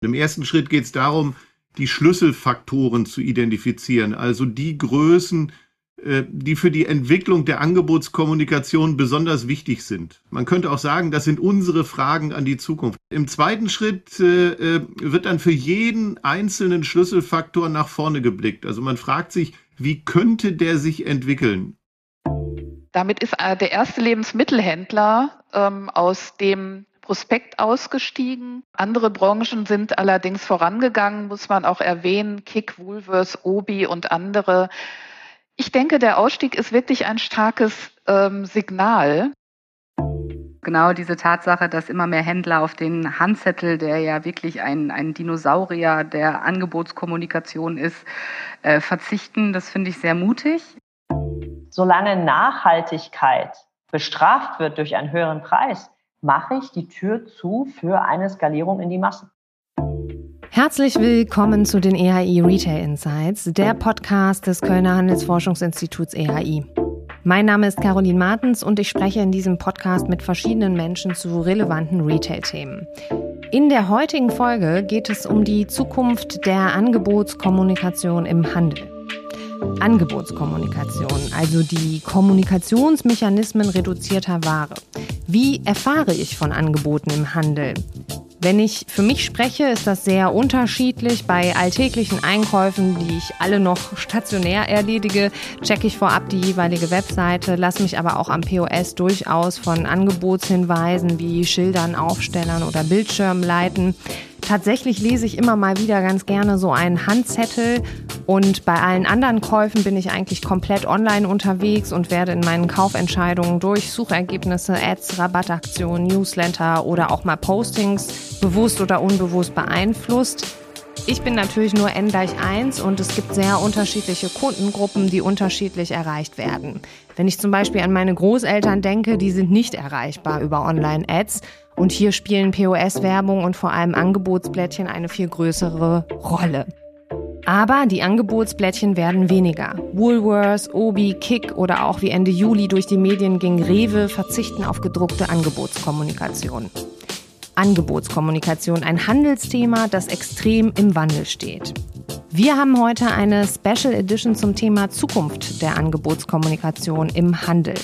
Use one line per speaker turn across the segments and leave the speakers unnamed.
Im ersten Schritt geht es darum, die Schlüsselfaktoren zu identifizieren, also die Größen, äh, die für die Entwicklung der Angebotskommunikation besonders wichtig sind. Man könnte auch sagen, das sind unsere Fragen an die Zukunft. Im zweiten Schritt äh, äh, wird dann für jeden einzelnen Schlüsselfaktor nach vorne geblickt. Also man fragt sich, wie könnte der sich entwickeln?
Damit ist der erste Lebensmittelhändler ähm, aus dem Prospekt ausgestiegen. Andere Branchen sind allerdings vorangegangen, muss man auch erwähnen. Kick, Woolworths, Obi und andere. Ich denke, der Ausstieg ist wirklich ein starkes ähm, Signal.
Genau diese Tatsache, dass immer mehr Händler auf den Handzettel, der ja wirklich ein, ein Dinosaurier der Angebotskommunikation ist, äh, verzichten, das finde ich sehr mutig.
Solange Nachhaltigkeit bestraft wird durch einen höheren Preis, mache ich die Tür zu für eine Skalierung in die Massen.
Herzlich willkommen zu den EHI Retail Insights, der Podcast des Kölner Handelsforschungsinstituts EHI. Mein Name ist Caroline Martens und ich spreche in diesem Podcast mit verschiedenen Menschen zu relevanten Retail-Themen. In der heutigen Folge geht es um die Zukunft der Angebotskommunikation im Handel. Angebotskommunikation, also die Kommunikationsmechanismen reduzierter Ware. Wie erfahre ich von Angeboten im Handel? Wenn ich für mich spreche, ist das sehr unterschiedlich. Bei alltäglichen Einkäufen, die ich alle noch stationär erledige, checke ich vorab die jeweilige Webseite, lasse mich aber auch am POS durchaus von Angebotshinweisen wie Schildern, Aufstellern oder Bildschirmen leiten. Tatsächlich lese ich immer mal wieder ganz gerne so einen Handzettel und bei allen anderen Käufen bin ich eigentlich komplett online unterwegs und werde in meinen Kaufentscheidungen durch Suchergebnisse, Ads, Rabattaktionen, Newsletter oder auch mal Postings bewusst oder unbewusst beeinflusst. Ich bin natürlich nur N gleich 1 und es gibt sehr unterschiedliche Kundengruppen, die unterschiedlich erreicht werden. Wenn ich zum Beispiel an meine Großeltern denke, die sind nicht erreichbar über Online-Ads und hier spielen POS-Werbung und vor allem Angebotsblättchen eine viel größere Rolle. Aber die Angebotsblättchen werden weniger. Woolworths, Obi, Kick oder auch wie Ende Juli durch die Medien ging Rewe verzichten auf gedruckte Angebotskommunikation. Angebotskommunikation, ein Handelsthema, das extrem im Wandel steht. Wir haben heute eine Special Edition zum Thema Zukunft der Angebotskommunikation im Handel.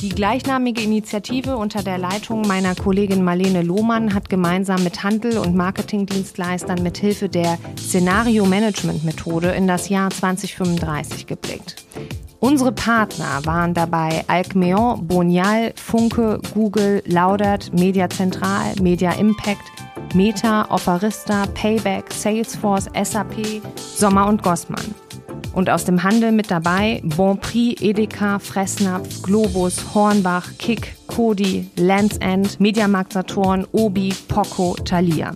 Die gleichnamige Initiative unter der Leitung meiner Kollegin Marlene Lohmann hat gemeinsam mit Handel- und Marketingdienstleistern mithilfe der Szenario-Management-Methode in das Jahr 2035 geblickt. Unsere Partner waren dabei Alcmeon, Bonial, Funke, Google, Laudert, Media Zentral, Media Impact, Meta, Operista, Payback, Salesforce, SAP, Sommer und Gossmann. Und aus dem Handel mit dabei Bonprix, Edeka, Fressnapf, Globus, Hornbach, Kick, Kodi, Lands End, Mediamarkt Saturn, Obi, Poco, Thalia.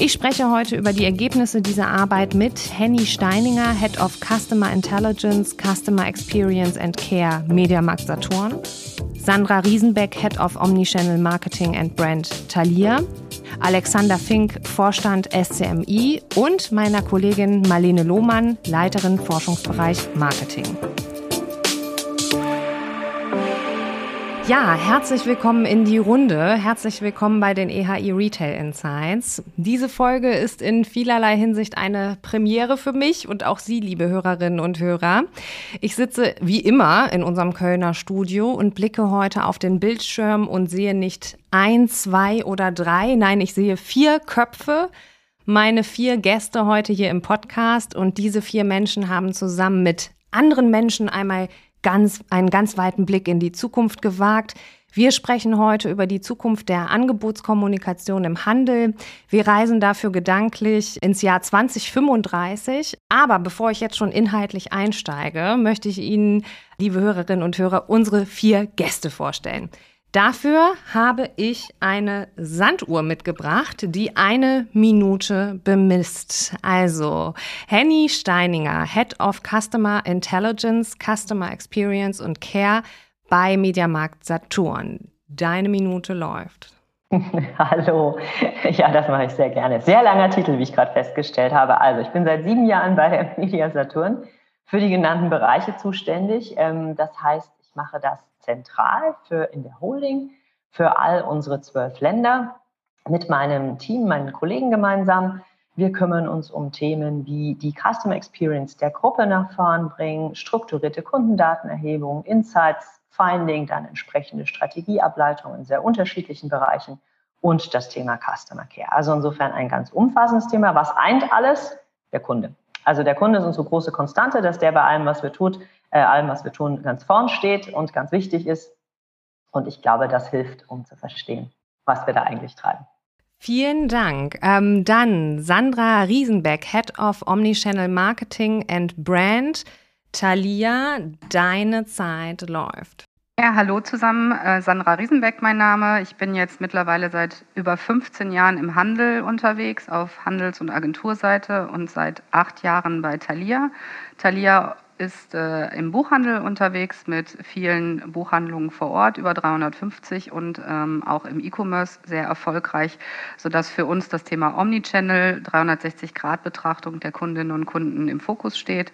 Ich spreche heute über die Ergebnisse dieser Arbeit mit Henny Steininger, Head of Customer Intelligence, Customer Experience and Care, Mediamarkt Saturn, Sandra Riesenbeck, Head of Omnichannel Marketing and Brand, Thalia, Alexander Fink, Vorstand SCMI und meiner Kollegin Marlene Lohmann, Leiterin Forschungsbereich Marketing. Ja, herzlich willkommen in die Runde. Herzlich willkommen bei den EHI Retail Insights. Diese Folge ist in vielerlei Hinsicht eine Premiere für mich und auch Sie, liebe Hörerinnen und Hörer. Ich sitze wie immer in unserem Kölner Studio und blicke heute auf den Bildschirm und sehe nicht ein, zwei oder drei, nein, ich sehe vier Köpfe meine vier Gäste heute hier im Podcast und diese vier Menschen haben zusammen mit anderen Menschen einmal ganz, einen ganz weiten Blick in die Zukunft gewagt. Wir sprechen heute über die Zukunft der Angebotskommunikation im Handel. Wir reisen dafür gedanklich ins Jahr 2035. Aber bevor ich jetzt schon inhaltlich einsteige, möchte ich Ihnen, liebe Hörerinnen und Hörer, unsere vier Gäste vorstellen. Dafür habe ich eine Sanduhr mitgebracht, die eine Minute bemisst. Also Henny Steininger, Head of Customer Intelligence, Customer Experience und Care bei Mediamarkt Saturn. Deine Minute läuft.
Hallo, ja, das mache ich sehr gerne. Sehr langer Titel, wie ich gerade festgestellt habe. Also, ich bin seit sieben Jahren bei der Media Saturn für die genannten Bereiche zuständig. Ähm, das heißt, ich mache das zentral für in der Holding für all unsere zwölf Länder. mit meinem Team, meinen Kollegen gemeinsam. Wir kümmern uns um Themen wie die Customer Experience der Gruppe nach vorn bringen, strukturierte Kundendatenerhebung, Insights, Finding, dann entsprechende Strategieableitungen in sehr unterschiedlichen Bereichen und das Thema Customer Care. Also insofern ein ganz umfassendes Thema. Was eint alles? Der Kunde. Also der Kunde ist unsere große Konstante, dass der bei allem, was wir tun, äh, allem, was wir tun, ganz vorn steht und ganz wichtig ist. Und ich glaube, das hilft, um zu verstehen, was wir da eigentlich treiben.
Vielen Dank. Ähm, dann Sandra Riesenbeck, Head of Omnichannel Marketing and Brand. Thalia, deine Zeit läuft.
Ja, hallo zusammen. Äh, Sandra Riesenbeck mein Name. Ich bin jetzt mittlerweile seit über 15 Jahren im Handel unterwegs, auf Handels- und Agenturseite und seit acht Jahren bei Thalia. Thalia ist äh, im Buchhandel unterwegs mit vielen Buchhandlungen vor Ort, über 350 und ähm, auch im E-Commerce sehr erfolgreich, sodass für uns das Thema Omnichannel, 360-Grad-Betrachtung der Kundinnen und Kunden im Fokus steht.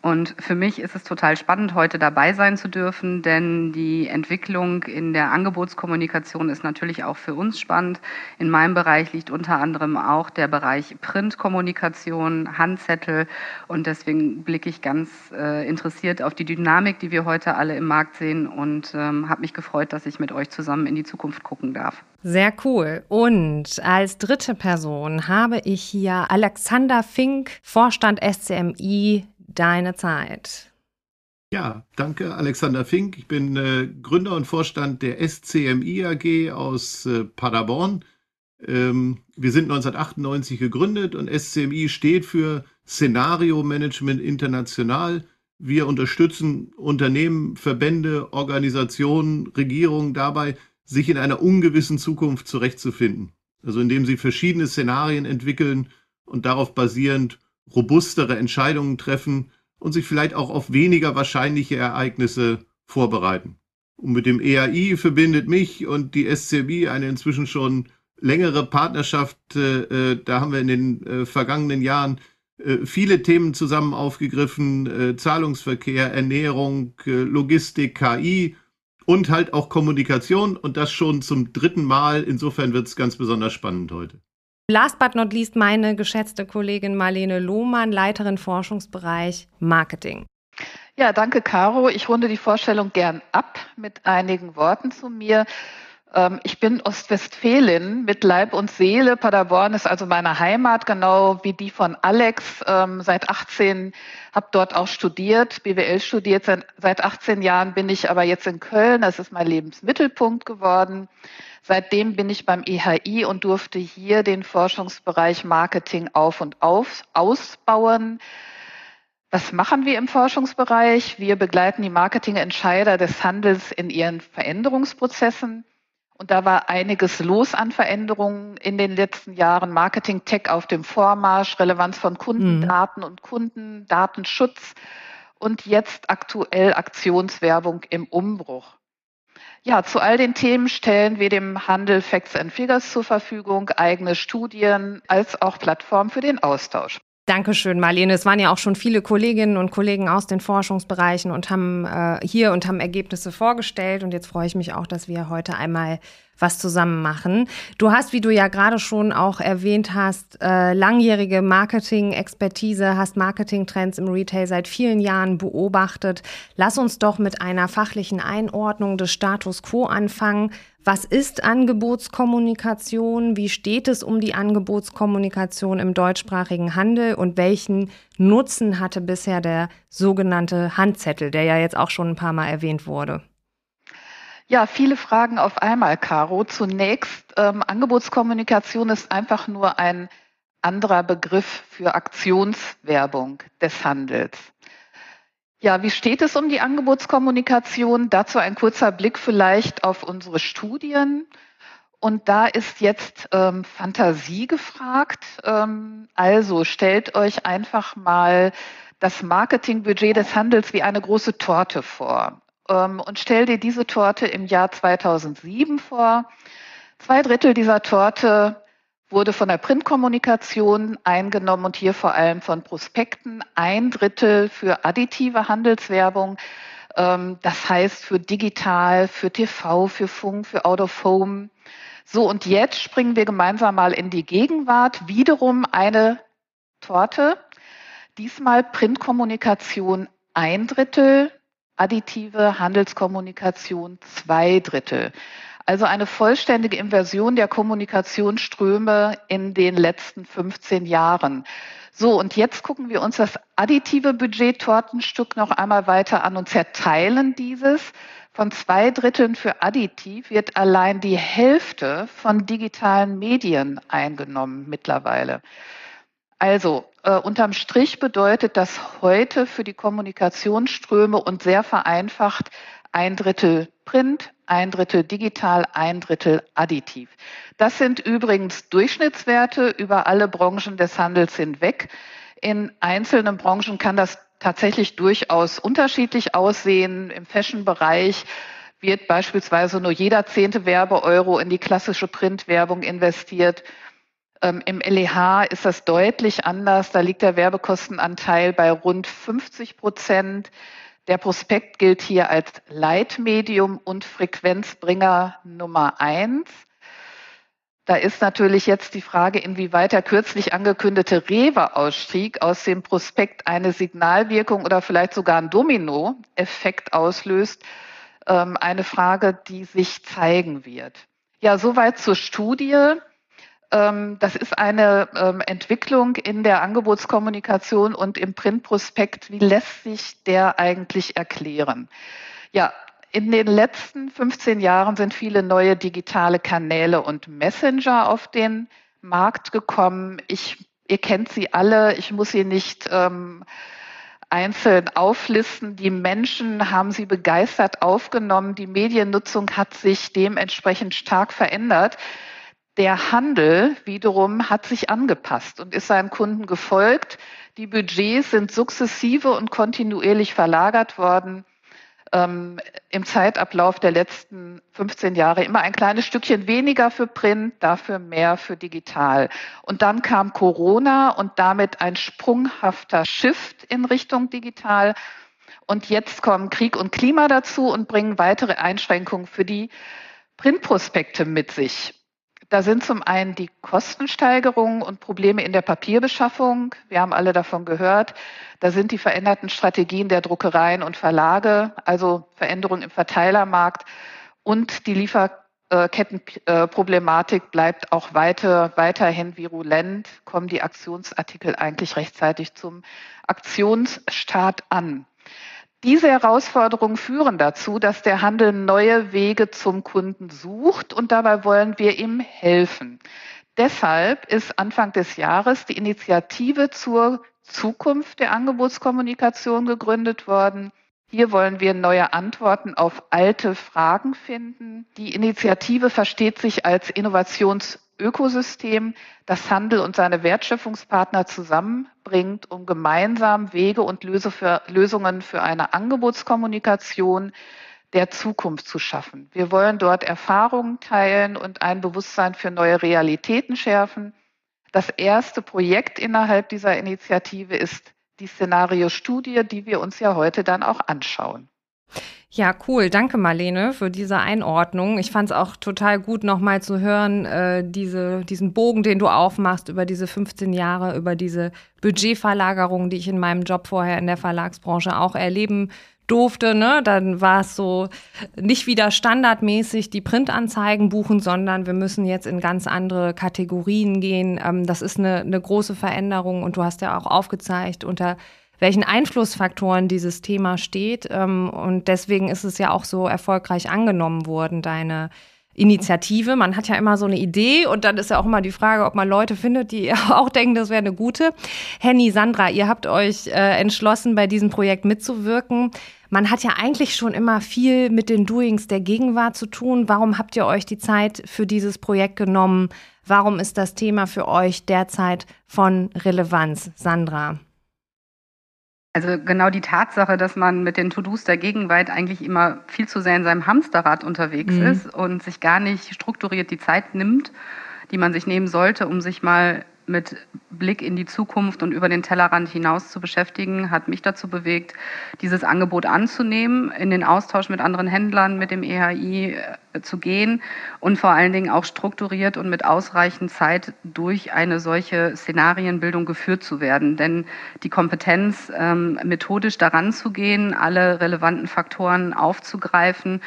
Und für mich ist es total spannend, heute dabei sein zu dürfen, denn die Entwicklung in der Angebotskommunikation ist natürlich auch für uns spannend. In meinem Bereich liegt unter anderem auch der Bereich Printkommunikation, Handzettel und deswegen blicke ich ganz äh, interessiert auf die Dynamik, die wir heute alle im Markt sehen und ähm, habe mich gefreut, dass ich mit euch zusammen in die Zukunft gucken darf.
Sehr cool. Und als dritte Person habe ich hier Alexander Fink, Vorstand SCMI deine Zeit.
Ja, danke, Alexander Fink. Ich bin äh, Gründer und Vorstand der SCMI AG aus äh, Paderborn. Ähm, wir sind 1998 gegründet und SCMI steht für Szenario Management International. Wir unterstützen Unternehmen, Verbände, Organisationen, Regierungen dabei, sich in einer ungewissen Zukunft zurechtzufinden. Also indem sie verschiedene Szenarien entwickeln und darauf basierend robustere Entscheidungen treffen und sich vielleicht auch auf weniger wahrscheinliche Ereignisse vorbereiten. Und mit dem EAI verbindet mich und die SCB eine inzwischen schon längere Partnerschaft. Äh, äh, da haben wir in den äh, vergangenen Jahren viele Themen zusammen aufgegriffen. Zahlungsverkehr, Ernährung, äh, Logistik, KI und halt auch Kommunikation. Und das schon zum dritten Mal. Insofern wird es ganz besonders spannend heute.
Last but not least meine geschätzte Kollegin Marlene Lohmann, Leiterin Forschungsbereich Marketing.
Ja, danke, Caro. Ich runde die Vorstellung gern ab mit einigen Worten zu mir. Ähm, ich bin Ostwestfälin mit Leib und Seele. Paderborn ist also meine Heimat, genau wie die von Alex. Ähm, seit 18 habe dort auch studiert, BWL studiert. Seit 18 Jahren bin ich aber jetzt in Köln. Das ist mein Lebensmittelpunkt geworden. Seitdem bin ich beim EHI und durfte hier den Forschungsbereich Marketing auf und auf ausbauen. Was machen wir im Forschungsbereich? Wir begleiten die Marketingentscheider des Handels in ihren Veränderungsprozessen. Und da war einiges los an Veränderungen in den letzten Jahren. Marketing Tech auf dem Vormarsch, Relevanz von Kundendaten mhm. und Kundendatenschutz und jetzt aktuell Aktionswerbung im Umbruch. Ja, zu all den Themen stellen wir dem Handel Facts and Figures zur Verfügung, eigene Studien als auch Plattform für den Austausch.
Dankeschön, Marlene. Es waren ja auch schon viele Kolleginnen und Kollegen aus den Forschungsbereichen und haben äh, hier und haben Ergebnisse vorgestellt. Und jetzt freue ich mich auch, dass wir heute einmal was zusammen machen. Du hast, wie du ja gerade schon auch erwähnt hast, äh, langjährige Marketing-Expertise, hast Marketing-Trends im Retail seit vielen Jahren beobachtet. Lass uns doch mit einer fachlichen Einordnung des Status quo anfangen. Was ist Angebotskommunikation? Wie steht es um die Angebotskommunikation im deutschsprachigen Handel? Und welchen Nutzen hatte bisher der sogenannte Handzettel, der ja jetzt auch schon ein paar Mal erwähnt wurde?
Ja, viele Fragen auf einmal, Caro. Zunächst, ähm, Angebotskommunikation ist einfach nur ein anderer Begriff für Aktionswerbung des Handels. Ja, wie steht es um die Angebotskommunikation? Dazu ein kurzer Blick vielleicht auf unsere Studien. Und da ist jetzt ähm, Fantasie gefragt. Ähm, also stellt euch einfach mal das Marketingbudget des Handels wie eine große Torte vor ähm, und stell dir diese Torte im Jahr 2007 vor. Zwei Drittel dieser Torte wurde von der Printkommunikation eingenommen und hier vor allem von Prospekten. Ein Drittel für additive Handelswerbung. Ähm, das heißt für digital, für TV, für Funk, für Out of Home. So, und jetzt springen wir gemeinsam mal in die Gegenwart. Wiederum eine Torte. Diesmal Printkommunikation ein Drittel, additive Handelskommunikation zwei Drittel. Also eine vollständige Inversion der Kommunikationsströme in den letzten 15 Jahren. So, und jetzt gucken wir uns das additive Budget-Tortenstück noch einmal weiter an und zerteilen dieses. Von zwei Dritteln für additiv wird allein die Hälfte von digitalen Medien eingenommen mittlerweile. Also äh, unterm Strich bedeutet das heute für die Kommunikationsströme und sehr vereinfacht ein Drittel Print, ein Drittel digital, ein Drittel additiv. Das sind übrigens Durchschnittswerte über alle Branchen des Handels hinweg. In einzelnen Branchen kann das tatsächlich durchaus unterschiedlich aussehen. Im Fashion-Bereich wird beispielsweise nur jeder zehnte Werbeeuro in die klassische Printwerbung investiert. Ähm, Im LEH ist das deutlich anders. Da liegt der Werbekostenanteil bei rund 50 Prozent. Der Prospekt gilt hier als Leitmedium und Frequenzbringer Nummer eins. Da ist natürlich jetzt die Frage, inwieweit der kürzlich angekündigte Rewe-Ausstieg aus dem Prospekt eine Signalwirkung oder vielleicht sogar einen Domino-Effekt auslöst. Ähm, eine Frage, die sich zeigen wird. Ja, soweit zur Studie. Ähm, das ist eine ähm, Entwicklung in der Angebotskommunikation und im Printprospekt. Wie lässt sich der eigentlich erklären? Ja, in den letzten 15 Jahren sind viele neue digitale Kanäle und Messenger auf den Markt gekommen. Ich, ihr kennt sie alle. Ich muss sie nicht ähm, einzeln auflisten. Die Menschen haben sie begeistert aufgenommen. Die Mediennutzung hat sich dementsprechend stark verändert. Der Handel wiederum hat sich angepasst und ist seinen Kunden gefolgt. Die Budgets sind sukzessive und kontinuierlich verlagert worden. Ähm, Im Zeitablauf der letzten 15 Jahre immer ein kleines Stückchen weniger für Print, dafür mehr für digital. Und dann kam Corona und damit ein sprunghafter Shift in Richtung digital. Und jetzt kommen Krieg und Klima dazu und bringen weitere Einschränkungen für die Printprospekte mit sich. Da sind zum einen die Kostensteigerungen und Probleme in der Papierbeschaffung. Wir haben alle davon gehört. Da sind die veränderten Strategien der Druckereien und Verlage, also Veränderungen im Verteilermarkt und die Lieferkettenproblematik bleibt auch weiter, weiterhin virulent. Kommen die Aktionsartikel eigentlich rechtzeitig zum Aktionsstart an? Diese Herausforderungen führen dazu, dass der Handel neue Wege zum Kunden sucht und dabei wollen wir ihm helfen. Deshalb ist Anfang des Jahres die Initiative zur Zukunft der Angebotskommunikation gegründet worden. Hier wollen wir neue Antworten auf alte Fragen finden. Die Initiative versteht sich als Innovations Ökosystem, das Handel und seine Wertschöpfungspartner zusammenbringt, um gemeinsam Wege und Lösungen für eine Angebotskommunikation der Zukunft zu schaffen. Wir wollen dort Erfahrungen teilen und ein Bewusstsein für neue Realitäten schärfen. Das erste Projekt innerhalb dieser Initiative ist die Szenariostudie, die wir uns ja heute dann auch anschauen.
Ja, cool. Danke, Marlene, für diese Einordnung. Ich fand es auch total gut, nochmal zu hören, äh, diese, diesen Bogen, den du aufmachst über diese 15 Jahre, über diese Budgetverlagerung, die ich in meinem Job vorher in der Verlagsbranche auch erleben durfte. Ne? Dann war es so nicht wieder standardmäßig die Printanzeigen buchen, sondern wir müssen jetzt in ganz andere Kategorien gehen. Ähm, das ist eine, eine große Veränderung und du hast ja auch aufgezeigt, unter welchen Einflussfaktoren dieses Thema steht. Ähm, und deswegen ist es ja auch so erfolgreich angenommen worden, deine Initiative. Man hat ja immer so eine Idee und dann ist ja auch immer die Frage, ob man Leute findet, die auch denken, das wäre eine gute. Henny, Sandra, ihr habt euch äh, entschlossen, bei diesem Projekt mitzuwirken. Man hat ja eigentlich schon immer viel mit den Doings der Gegenwart zu tun. Warum habt ihr euch die Zeit für dieses Projekt genommen? Warum ist das Thema für euch derzeit von Relevanz, Sandra?
Also genau die Tatsache, dass man mit den To-Dos der Gegenwart eigentlich immer viel zu sehr in seinem Hamsterrad unterwegs mhm. ist und sich gar nicht strukturiert die Zeit nimmt, die man sich nehmen sollte, um sich mal mit Blick in die Zukunft und über den Tellerrand hinaus zu beschäftigen, hat mich dazu bewegt, dieses Angebot anzunehmen, in den Austausch mit anderen Händlern, mit dem EHI zu gehen und vor allen Dingen auch strukturiert und mit ausreichend Zeit durch eine solche Szenarienbildung geführt zu werden. Denn die Kompetenz, ähm, methodisch daran zu gehen, alle relevanten Faktoren aufzugreifen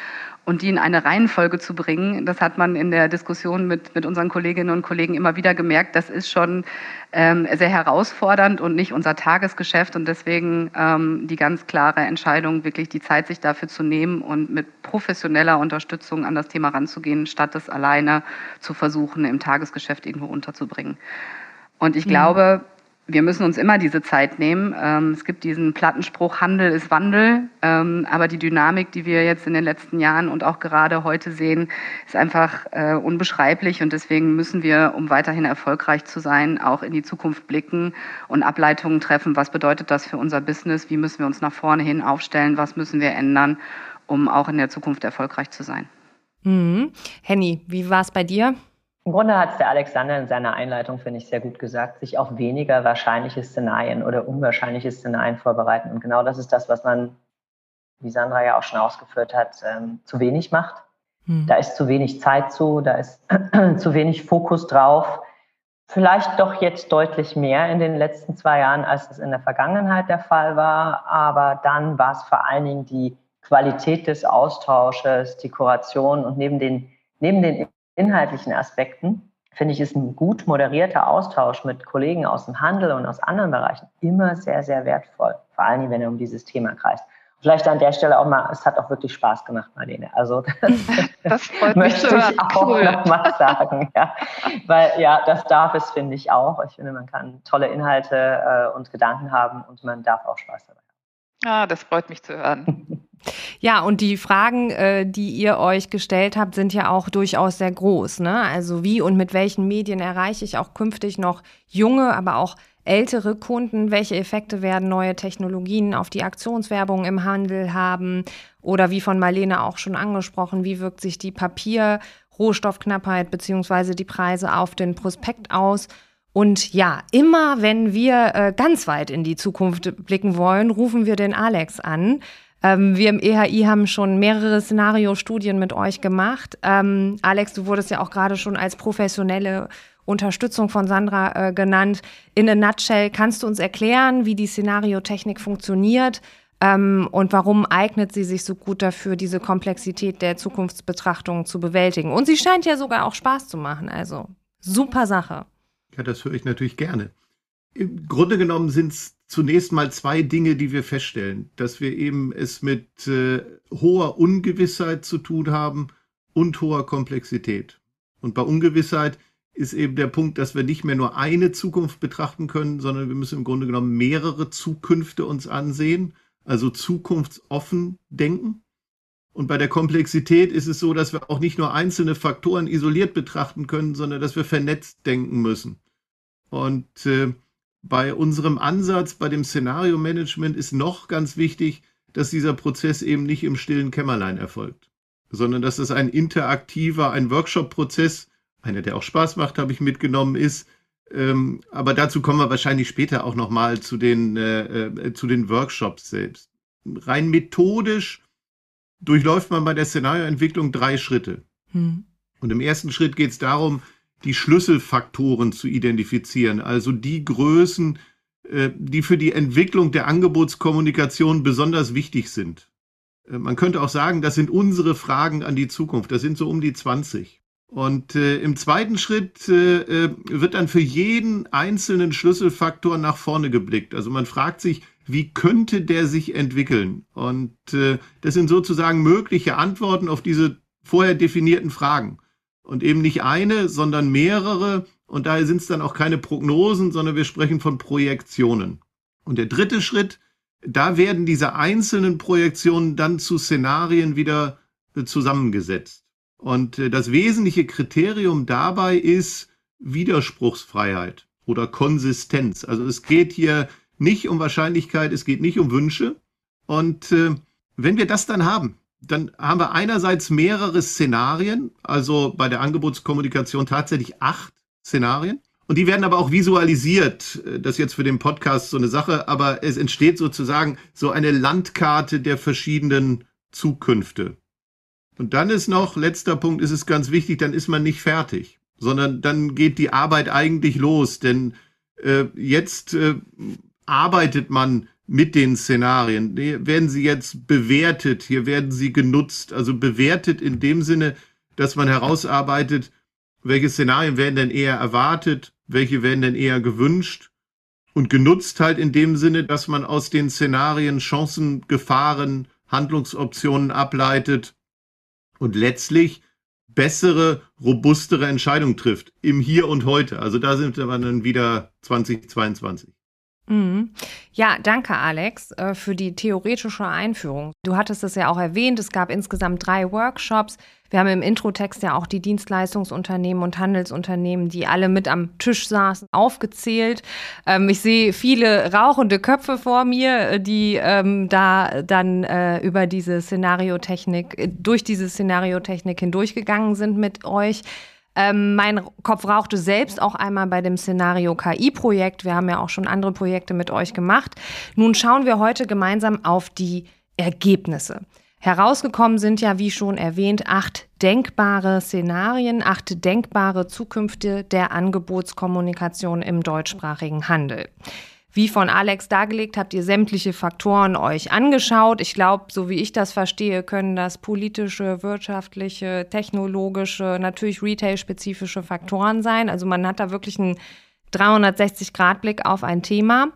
und die in eine Reihenfolge zu bringen, das hat man in der Diskussion mit, mit unseren Kolleginnen und Kollegen immer wieder gemerkt, das ist schon ähm, sehr herausfordernd und nicht unser Tagesgeschäft und deswegen ähm, die ganz klare Entscheidung, wirklich die Zeit sich dafür zu nehmen und mit professioneller Unterstützung an das Thema ranzugehen, statt es alleine zu versuchen, im Tagesgeschäft irgendwo unterzubringen. Und ich mhm. glaube, wir müssen uns immer diese Zeit nehmen. Ähm, es gibt diesen Plattenspruch, Handel ist Wandel, ähm, aber die Dynamik, die wir jetzt in den letzten Jahren und auch gerade heute sehen, ist einfach äh, unbeschreiblich und deswegen müssen wir, um weiterhin erfolgreich zu sein, auch in die Zukunft blicken und Ableitungen treffen. Was bedeutet das für unser Business? Wie müssen wir uns nach vorne hin aufstellen? Was müssen wir ändern, um auch in der Zukunft erfolgreich zu sein?
Mhm. Henny, wie war es bei dir?
Im Grunde hat es der Alexander in seiner Einleitung, finde ich, sehr gut gesagt, sich auf weniger wahrscheinliche Szenarien oder unwahrscheinliche Szenarien vorbereiten. Und genau das ist das, was man, wie Sandra ja auch schon ausgeführt hat, ähm, zu wenig macht. Hm. Da ist zu wenig Zeit zu, da ist zu wenig Fokus drauf. Vielleicht doch jetzt deutlich mehr in den letzten zwei Jahren, als es in der Vergangenheit der Fall war. Aber dann war es vor allen Dingen die Qualität des Austausches, die Kuration und neben den, neben den inhaltlichen Aspekten finde ich, ist ein gut moderierter Austausch mit Kollegen aus dem Handel und aus anderen Bereichen immer sehr, sehr wertvoll. Vor allem, wenn er um dieses Thema kreist. Vielleicht an der Stelle auch mal, es hat auch wirklich Spaß gemacht, Marlene. Also das, das möchte ich auch cool. noch mal sagen. Ja. Weil ja, das darf es, finde ich auch. Ich finde, man kann tolle Inhalte äh, und Gedanken haben und man darf auch Spaß dabei haben.
Ah, das freut mich zu hören.
Ja, und die Fragen, äh, die ihr euch gestellt habt, sind ja auch durchaus sehr groß. Ne? Also wie und mit welchen Medien erreiche ich auch künftig noch junge, aber auch ältere Kunden? Welche Effekte werden neue Technologien auf die Aktionswerbung im Handel haben? Oder wie von Marlene auch schon angesprochen, wie wirkt sich die Papier-Rohstoffknappheit beziehungsweise die Preise auf den Prospekt aus? Und ja, immer wenn wir äh, ganz weit in die Zukunft blicken wollen, rufen wir den Alex an. Ähm, wir im EHI haben schon mehrere Szenariostudien mit euch gemacht. Ähm, Alex, du wurdest ja auch gerade schon als professionelle Unterstützung von Sandra äh, genannt. In a nutshell, kannst du uns erklären, wie die Szenariotechnik funktioniert ähm, und warum eignet sie sich so gut dafür, diese Komplexität der Zukunftsbetrachtung zu bewältigen? Und sie scheint ja sogar auch Spaß zu machen. Also super Sache.
Ja, das höre ich natürlich gerne. Im Grunde genommen sind es zunächst mal zwei Dinge, die wir feststellen, dass wir eben es mit äh, hoher Ungewissheit zu tun haben und hoher Komplexität. Und bei Ungewissheit ist eben der Punkt, dass wir nicht mehr nur eine Zukunft betrachten können, sondern wir müssen im Grunde genommen mehrere Zukünfte uns ansehen, also zukunftsoffen denken. Und bei der Komplexität ist es so, dass wir auch nicht nur einzelne Faktoren isoliert betrachten können, sondern dass wir vernetzt denken müssen. Und äh, bei unserem Ansatz, bei dem Szenario-Management ist noch ganz wichtig, dass dieser Prozess eben nicht im stillen Kämmerlein erfolgt, sondern dass es ein interaktiver, ein Workshop-Prozess, einer, der auch Spaß macht, habe ich mitgenommen, ist. Ähm, aber dazu kommen wir wahrscheinlich später auch nochmal zu den, äh, äh, zu den Workshops selbst. Rein methodisch durchläuft man bei der Szenarioentwicklung drei Schritte. Hm. Und im ersten Schritt geht es darum, die Schlüsselfaktoren zu identifizieren, also die Größen, äh, die für die Entwicklung der Angebotskommunikation besonders wichtig sind. Äh, man könnte auch sagen, das sind unsere Fragen an die Zukunft. Das sind so um die 20. Und äh, im zweiten Schritt äh, äh, wird dann für jeden einzelnen Schlüsselfaktor nach vorne geblickt. Also man fragt sich, wie könnte der sich entwickeln? Und äh, das sind sozusagen mögliche Antworten auf diese vorher definierten Fragen. Und eben nicht eine, sondern mehrere. Und daher sind es dann auch keine Prognosen, sondern wir sprechen von Projektionen. Und der dritte Schritt, da werden diese einzelnen Projektionen dann zu Szenarien wieder äh, zusammengesetzt. Und äh, das wesentliche Kriterium dabei ist Widerspruchsfreiheit oder Konsistenz. Also es geht hier nicht um Wahrscheinlichkeit, es geht nicht um Wünsche. Und äh, wenn wir das dann haben, dann haben wir einerseits mehrere Szenarien, also bei der Angebotskommunikation tatsächlich acht Szenarien. Und die werden aber auch visualisiert. Das ist jetzt für den Podcast so eine Sache, aber es entsteht sozusagen so eine Landkarte der verschiedenen Zukünfte. Und dann ist noch, letzter Punkt, ist es ganz wichtig, dann ist man nicht fertig, sondern dann geht die Arbeit eigentlich los, denn äh, jetzt äh, arbeitet man mit den Szenarien. Werden sie jetzt bewertet, hier werden sie genutzt, also bewertet in dem Sinne, dass man herausarbeitet, welche Szenarien werden denn eher erwartet, welche werden denn eher gewünscht und genutzt halt in dem Sinne, dass man aus den Szenarien Chancen, Gefahren, Handlungsoptionen ableitet und letztlich bessere, robustere Entscheidungen trifft im Hier und Heute. Also da sind wir dann wieder 2022.
Mhm. Ja, danke Alex äh, für die theoretische Einführung. Du hattest es ja auch erwähnt, es gab insgesamt drei Workshops. Wir haben im Introtext ja auch die Dienstleistungsunternehmen und Handelsunternehmen, die alle mit am Tisch saßen, aufgezählt. Ähm, ich sehe viele rauchende Köpfe vor mir, äh, die ähm, da dann äh, über diese Szenariotechnik, durch diese Szenariotechnik hindurchgegangen sind mit euch. Ähm, mein Kopf rauchte selbst auch einmal bei dem Szenario KI-Projekt. Wir haben ja auch schon andere Projekte mit euch gemacht. Nun schauen wir heute gemeinsam auf die Ergebnisse. Herausgekommen sind ja, wie schon erwähnt, acht denkbare Szenarien, acht denkbare Zukünfte der Angebotskommunikation im deutschsprachigen Handel. Wie von Alex dargelegt, habt ihr sämtliche Faktoren euch angeschaut. Ich glaube, so wie ich das verstehe, können das politische, wirtschaftliche, technologische, natürlich retail-spezifische Faktoren sein. Also man hat da wirklich einen 360-Grad-Blick auf ein Thema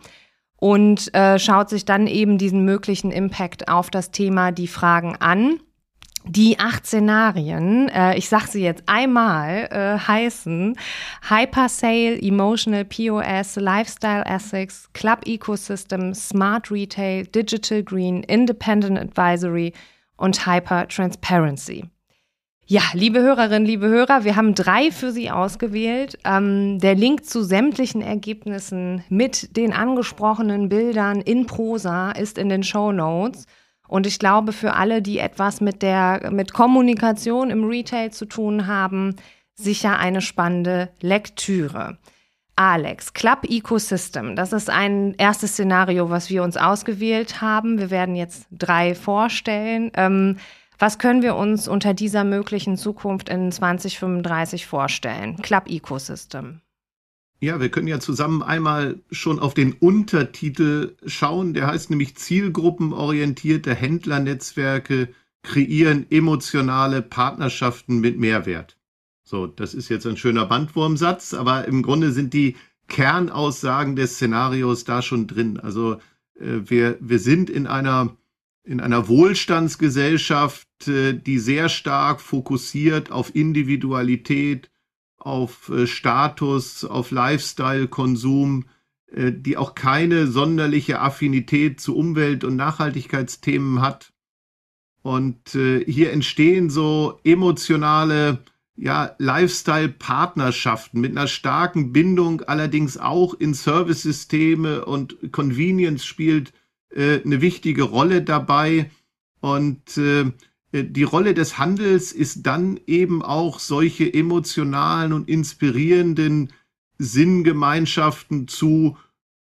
und äh, schaut sich dann eben diesen möglichen Impact auf das Thema, die Fragen an. Die acht Szenarien, äh, ich sage sie jetzt einmal, äh, heißen Hypersale, Emotional POS, Lifestyle Ethics, Club Ecosystem, Smart Retail, Digital Green, Independent Advisory und Hyper Transparency. Ja, liebe Hörerinnen, liebe Hörer, wir haben drei für Sie ausgewählt. Ähm, der Link zu sämtlichen Ergebnissen mit den angesprochenen Bildern in Prosa ist in den Show Notes. Und ich glaube, für alle, die etwas mit der, mit Kommunikation im Retail zu tun haben, sicher eine spannende Lektüre. Alex, Club Ecosystem, das ist ein erstes Szenario, was wir uns ausgewählt haben. Wir werden jetzt drei vorstellen. Ähm, was können wir uns unter dieser möglichen Zukunft in 2035 vorstellen? Club Ecosystem.
Ja, wir können ja zusammen einmal schon auf den Untertitel schauen. Der heißt nämlich Zielgruppenorientierte Händlernetzwerke kreieren emotionale Partnerschaften mit Mehrwert. So, das ist jetzt ein schöner Bandwurmsatz, aber im Grunde sind die Kernaussagen des Szenarios da schon drin. Also äh, wir, wir sind in einer, in einer Wohlstandsgesellschaft, äh, die sehr stark fokussiert auf Individualität, auf äh, Status, auf Lifestyle, Konsum, äh, die auch keine sonderliche Affinität zu Umwelt- und Nachhaltigkeitsthemen hat. Und äh, hier entstehen so emotionale ja, Lifestyle-Partnerschaften mit einer starken Bindung, allerdings auch in Service-Systeme und Convenience spielt äh, eine wichtige Rolle dabei. Und äh, die Rolle des Handels ist dann eben auch solche emotionalen und inspirierenden Sinngemeinschaften zu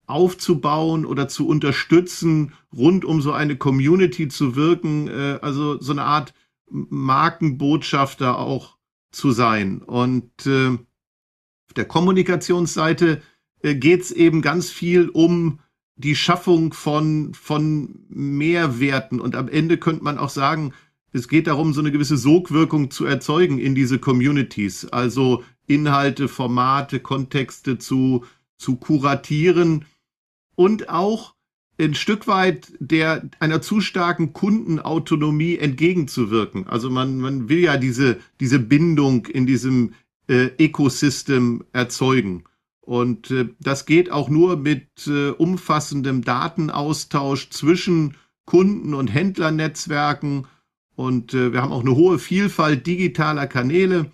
aufzubauen oder zu unterstützen, rund um so eine Community zu wirken, äh, also so eine Art Markenbotschafter auch zu sein. Und äh, auf der Kommunikationsseite geht es eben ganz viel um die Schaffung von, von Mehrwerten. Und am Ende könnte man auch sagen, es geht darum, so eine gewisse Sogwirkung zu erzeugen in diese Communities, also Inhalte, Formate, Kontexte zu, zu kuratieren und auch ein Stück weit der einer zu starken Kundenautonomie entgegenzuwirken. Also man, man will ja diese, diese Bindung in diesem äh, Ecosystem erzeugen. Und äh, das geht auch nur mit äh, umfassendem Datenaustausch zwischen Kunden- und Händlernetzwerken und äh, wir haben auch eine hohe Vielfalt digitaler Kanäle,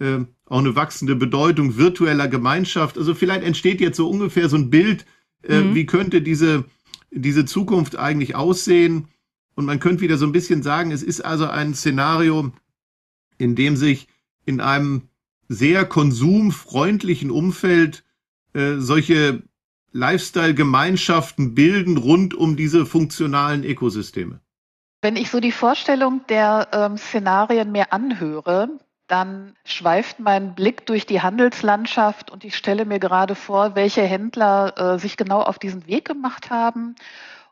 äh, auch eine wachsende Bedeutung virtueller Gemeinschaft. Also vielleicht entsteht jetzt so ungefähr so ein Bild, äh, mhm. wie könnte diese, diese Zukunft eigentlich aussehen. Und man könnte wieder so ein bisschen sagen, es ist also ein Szenario, in dem sich in einem sehr konsumfreundlichen Umfeld äh, solche Lifestyle-Gemeinschaften bilden rund um diese funktionalen Ökosysteme.
Wenn ich so die Vorstellung der ähm, Szenarien mir anhöre, dann schweift mein Blick durch die Handelslandschaft und ich stelle mir gerade vor, welche Händler äh, sich genau auf diesen Weg gemacht haben.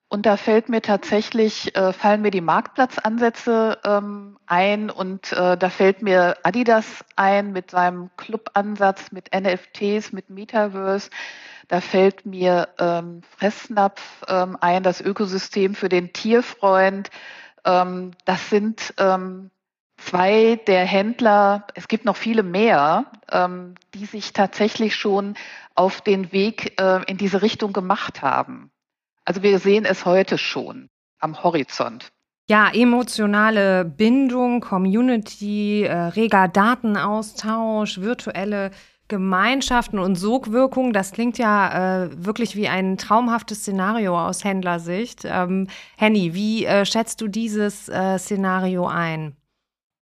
Und da fällt mir tatsächlich, äh, fallen mir die Marktplatzansätze ähm, ein und äh, da fällt mir Adidas ein mit seinem Clubansatz, mit NFTs, mit Metaverse. Da fällt mir ähm, Fressnapf ähm, ein, das Ökosystem für den Tierfreund. Ähm, das sind ähm, zwei der Händler, es gibt noch viele mehr, ähm, die sich tatsächlich schon auf den Weg äh, in diese Richtung gemacht haben. Also wir sehen es heute schon am Horizont.
Ja, emotionale Bindung, Community, äh, reger Datenaustausch, virtuelle Gemeinschaften und Sogwirkung, das klingt ja äh, wirklich wie ein traumhaftes Szenario aus Händlersicht. Ähm, Henny, wie äh, schätzt du dieses äh, Szenario ein?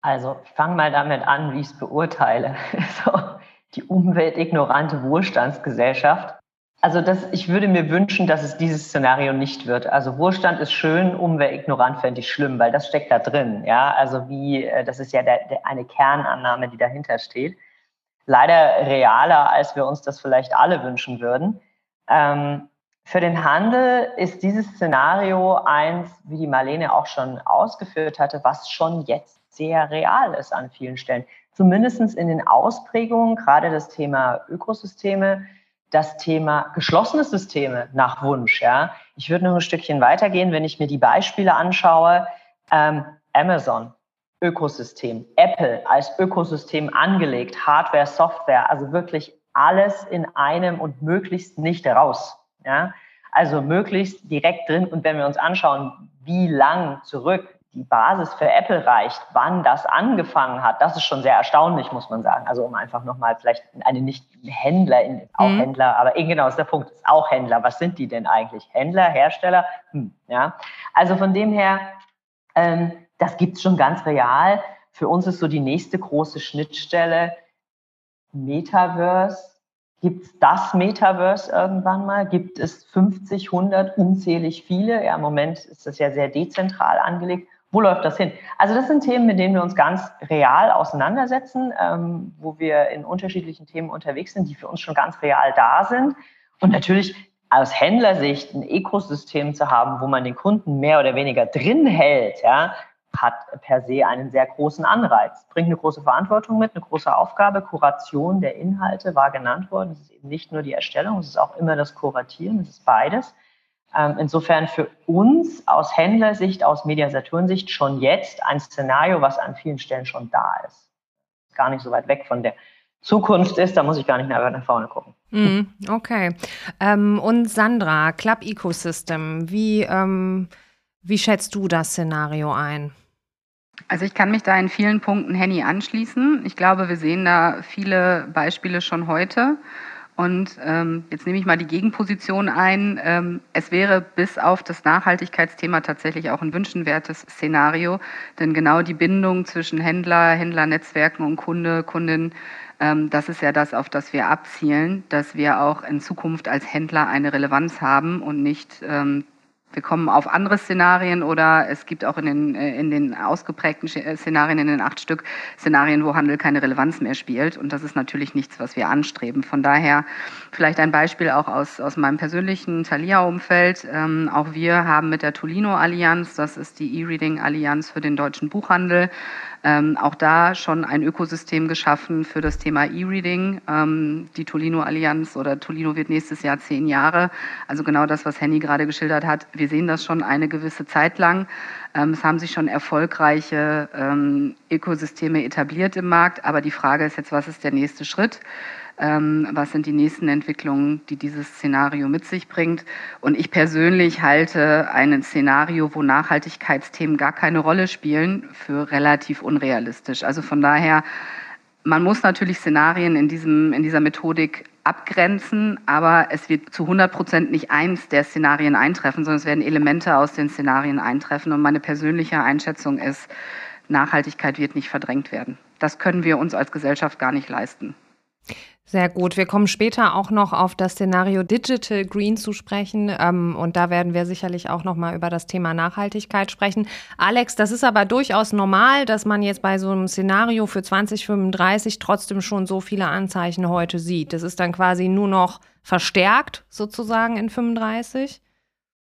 Also, ich fange mal damit an, wie ich es beurteile. so, die umweltignorante Wohlstandsgesellschaft. Also, das, ich würde mir wünschen, dass es dieses Szenario nicht wird. Also, Wohlstand ist schön, umweltignorant fände ich schlimm, weil das steckt da drin. Ja, also wie, äh, das ist ja der, der, eine Kernannahme, die dahinter steht leider realer, als wir uns das vielleicht alle wünschen würden. Ähm, für den Handel ist dieses Szenario eins, wie die Marlene auch schon ausgeführt hatte, was schon jetzt sehr real ist an vielen Stellen. Zumindest in den Ausprägungen, gerade das Thema Ökosysteme, das Thema geschlossene Systeme nach Wunsch. Ja. Ich würde noch ein Stückchen weitergehen, wenn ich mir die Beispiele anschaue. Ähm, Amazon, Ökosystem. Apple als Ökosystem angelegt, Hardware, Software, also wirklich alles in einem und möglichst nicht raus. Ja? Also möglichst direkt drin. Und wenn wir uns anschauen, wie lang zurück die Basis für Apple reicht, wann das angefangen hat, das ist schon sehr erstaunlich, muss man sagen. Also um einfach nochmal vielleicht eine nicht Händler, auch mhm. Händler, aber genau ist der Punkt, ist auch Händler. Was sind die denn eigentlich? Händler, Hersteller? Hm, ja. Also von dem her, ähm, das gibt's schon ganz real. Für uns ist so die nächste große Schnittstelle Metaverse. Gibt's das Metaverse irgendwann mal? Gibt es 50, 100, unzählig viele? Ja, im Moment ist das ja sehr dezentral angelegt. Wo läuft das hin? Also das sind Themen, mit denen wir uns ganz real auseinandersetzen, ähm, wo wir in unterschiedlichen Themen unterwegs sind, die für uns schon ganz real da sind. Und natürlich aus Händlersicht ein Ökosystem zu haben, wo man den Kunden mehr oder weniger drin hält, ja, hat per se einen sehr großen Anreiz, bringt eine große Verantwortung mit, eine große Aufgabe. Kuration der Inhalte war genannt worden. Es ist eben nicht nur die Erstellung, es ist auch immer das Kuratieren, es ist beides. Ähm, insofern für uns aus Händlersicht, aus Mediasaturn-Sicht schon jetzt ein Szenario, was an vielen Stellen schon da ist. Gar nicht so weit weg von der Zukunft ist, da muss ich gar nicht mehr nach vorne gucken.
Mm, okay. Ähm, und Sandra, Club Ecosystem, wie, ähm, wie schätzt du das Szenario ein?
Also ich kann mich da in vielen Punkten Henny anschließen. Ich glaube, wir sehen da viele Beispiele schon heute. Und ähm, jetzt nehme ich mal die Gegenposition ein. Ähm, es wäre bis auf das Nachhaltigkeitsthema tatsächlich auch ein wünschenswertes Szenario, denn genau die Bindung zwischen Händler, Händlernetzwerken und Kunde, Kundin, ähm, das ist ja das, auf das wir abzielen, dass wir auch in Zukunft als Händler eine Relevanz haben und nicht ähm, wir kommen auf andere Szenarien oder es gibt auch in den, äh, in den ausgeprägten äh, Szenarien, in den acht Stück, Szenarien, wo Handel keine Relevanz mehr spielt. Und das ist natürlich nichts, was wir anstreben. Von daher vielleicht ein Beispiel auch aus, aus meinem persönlichen Thalia-Umfeld. Ähm, auch wir haben mit der Tolino-Allianz, das ist die E-Reading-Allianz für den deutschen Buchhandel, ähm, auch da schon ein Ökosystem geschaffen für das Thema E-Reading. Ähm, die Tolino Allianz oder Tolino wird nächstes Jahr zehn Jahre. Also genau das, was Henny gerade geschildert hat. Wir sehen das schon eine gewisse Zeit lang. Ähm, es haben sich schon erfolgreiche ähm, Ökosysteme etabliert im Markt. Aber die Frage ist jetzt, was ist der nächste Schritt? Ähm, was sind die nächsten Entwicklungen, die dieses Szenario mit sich bringt. Und ich persönlich halte ein Szenario, wo Nachhaltigkeitsthemen gar keine Rolle spielen, für relativ unrealistisch. Also von daher, man muss natürlich Szenarien in, diesem, in dieser Methodik abgrenzen, aber es wird zu 100 Prozent nicht eins der Szenarien eintreffen, sondern es werden Elemente aus den Szenarien eintreffen. Und meine persönliche Einschätzung ist, Nachhaltigkeit wird nicht verdrängt werden. Das können wir uns als Gesellschaft gar nicht leisten.
Sehr gut. Wir kommen später auch noch auf das Szenario Digital Green zu sprechen. Ähm, und da werden wir sicherlich auch noch mal über das Thema Nachhaltigkeit sprechen. Alex, das ist aber durchaus normal, dass man jetzt bei so einem Szenario für 2035 trotzdem schon so viele Anzeichen heute sieht. Das ist dann quasi nur noch verstärkt sozusagen in 35.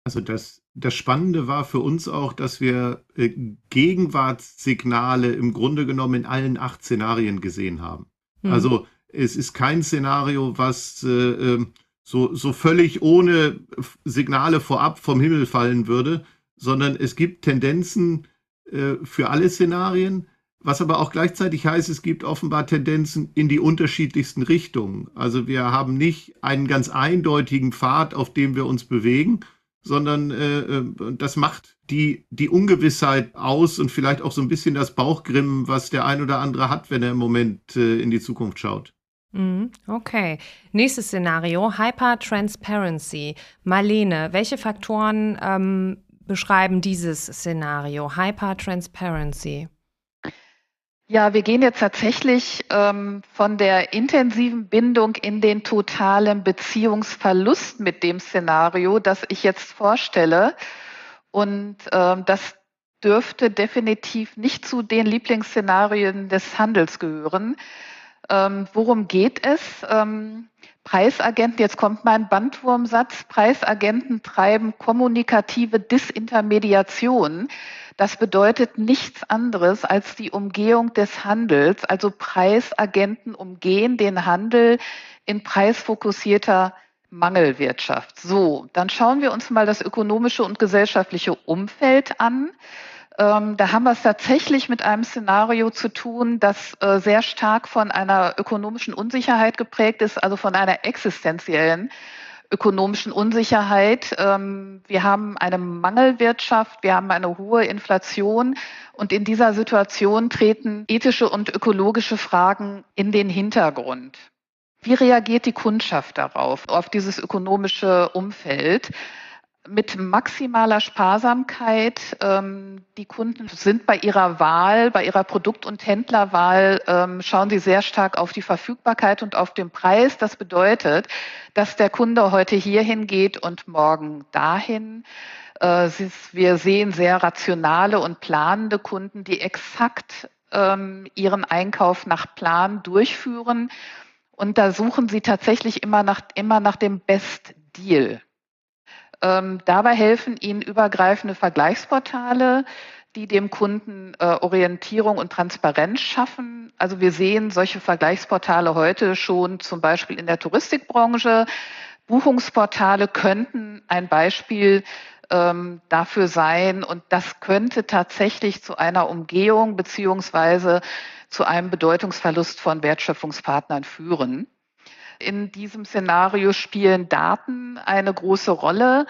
Also das, das Spannende war für uns auch, dass wir äh, Gegenwartssignale im Grunde genommen in allen acht Szenarien gesehen haben. Hm. Also es ist kein Szenario, was äh, ähm, so, so völlig ohne Signale vorab vom Himmel fallen würde, sondern es gibt Tendenzen äh, für alle Szenarien, was aber auch gleichzeitig heißt, es gibt offenbar Tendenzen in die unterschiedlichsten Richtungen. Also wir haben nicht einen ganz eindeutigen Pfad, auf dem wir uns bewegen, sondern äh, äh das macht die, die Ungewissheit aus und vielleicht auch so ein bisschen das Bauchgrimmen, was der ein oder andere hat, wenn er im Moment äh, in die Zukunft schaut.
Mhm, okay. Nächstes Szenario, Hypertransparency. Marlene, welche Faktoren ähm, beschreiben dieses Szenario, Hypertransparency?
Ja, wir gehen jetzt tatsächlich ähm, von der intensiven Bindung in den totalen Beziehungsverlust mit dem Szenario, das ich jetzt vorstelle. Und ähm, das dürfte definitiv nicht zu den Lieblingsszenarien des Handels gehören. Ähm, worum geht es? Ähm, Preisagenten, jetzt kommt mein Bandwurmsatz, Preisagenten treiben kommunikative Disintermediation. Das bedeutet nichts anderes als die Umgehung des Handels. Also Preisagenten umgehen den Handel in preisfokussierter Mangelwirtschaft. So, dann schauen wir uns mal das ökonomische und gesellschaftliche Umfeld an. Ähm, da haben wir es tatsächlich mit einem Szenario zu tun, das äh, sehr stark von einer ökonomischen Unsicherheit geprägt ist, also von einer existenziellen ökonomischen Unsicherheit. Ähm, wir haben eine Mangelwirtschaft, wir haben eine hohe Inflation und in dieser Situation treten ethische und ökologische Fragen in den Hintergrund. Wie reagiert die Kundschaft darauf, auf dieses ökonomische Umfeld? Mit maximaler Sparsamkeit. Ähm, die Kunden sind bei ihrer Wahl, bei ihrer Produkt- und Händlerwahl, ähm, schauen sie sehr stark auf die Verfügbarkeit und auf den Preis. Das bedeutet, dass der Kunde heute hierhin geht und morgen dahin. Äh, wir sehen sehr rationale und planende Kunden, die exakt ähm, ihren Einkauf nach Plan durchführen. Und da suchen sie tatsächlich immer nach, immer nach dem Best Deal. Ähm, dabei helfen Ihnen übergreifende Vergleichsportale, die dem Kunden äh, Orientierung und Transparenz schaffen. Also wir sehen solche Vergleichsportale heute schon zum Beispiel in der Touristikbranche. Buchungsportale könnten ein Beispiel ähm, dafür sein und das könnte tatsächlich zu einer Umgehung beziehungsweise zu einem Bedeutungsverlust von Wertschöpfungspartnern führen. In diesem Szenario spielen Daten eine große Rolle.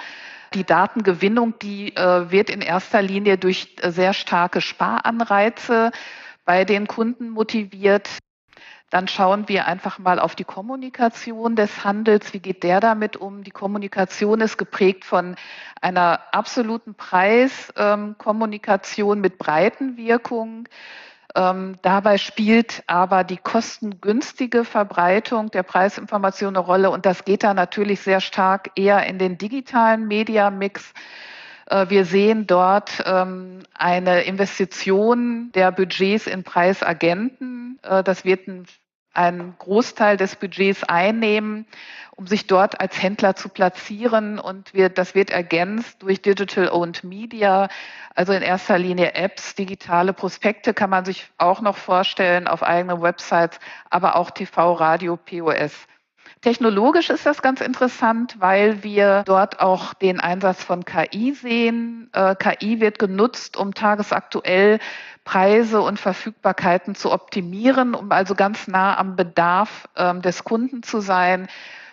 Die Datengewinnung, die äh, wird in erster Linie durch äh, sehr starke Sparanreize bei den Kunden motiviert. Dann schauen wir einfach mal auf die Kommunikation des Handels. Wie geht der damit um? Die Kommunikation ist geprägt von einer absoluten Preiskommunikation ähm, mit Breitenwirkung. Ähm, dabei spielt aber die kostengünstige Verbreitung der Preisinformation eine Rolle und das geht da natürlich sehr stark eher in den digitalen Media-Mix. Äh, wir sehen dort ähm, eine Investition der Budgets in Preisagenten. Äh, das wird ein einen Großteil des Budgets einnehmen, um sich dort als Händler zu platzieren. Und wir, das wird ergänzt durch Digital Owned Media, also in erster Linie Apps, digitale Prospekte kann man sich auch noch vorstellen auf eigenen Websites, aber auch TV, Radio, POS. Technologisch ist das ganz interessant, weil wir dort auch den Einsatz von KI sehen. Äh, KI wird genutzt, um tagesaktuell Preise und Verfügbarkeiten zu optimieren, um also ganz nah am Bedarf ähm, des Kunden zu sein.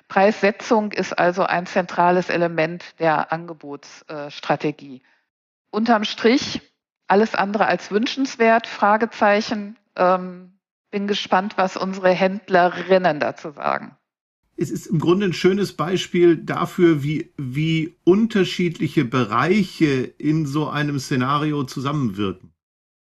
Preissetzung ist also ein zentrales Element der Angebotsstrategie. Unterm Strich alles andere als wünschenswert, Fragezeichen. Ähm, bin gespannt, was unsere Händlerinnen dazu sagen.
Es ist im Grunde ein schönes Beispiel dafür, wie, wie unterschiedliche Bereiche in so einem Szenario zusammenwirken.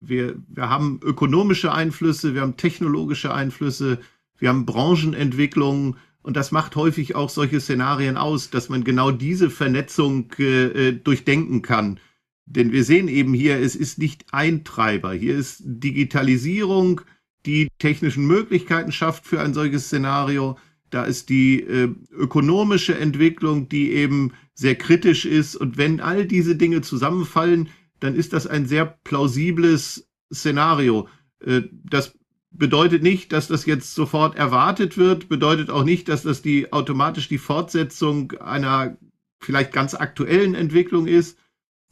Wir, wir haben ökonomische Einflüsse, wir haben technologische Einflüsse, wir haben Branchenentwicklungen und das macht häufig auch solche Szenarien aus, dass man genau diese Vernetzung äh, äh durchdenken kann. Denn wir sehen eben hier, es ist nicht ein Treiber. Hier ist Digitalisierung, die technischen Möglichkeiten schafft für ein solches Szenario. Da ist die äh, ökonomische Entwicklung, die eben sehr kritisch ist. Und wenn all diese Dinge zusammenfallen, dann ist das ein sehr plausibles Szenario. Äh, das bedeutet nicht, dass das jetzt sofort erwartet wird, bedeutet auch nicht, dass das die automatisch die Fortsetzung einer vielleicht ganz aktuellen Entwicklung ist.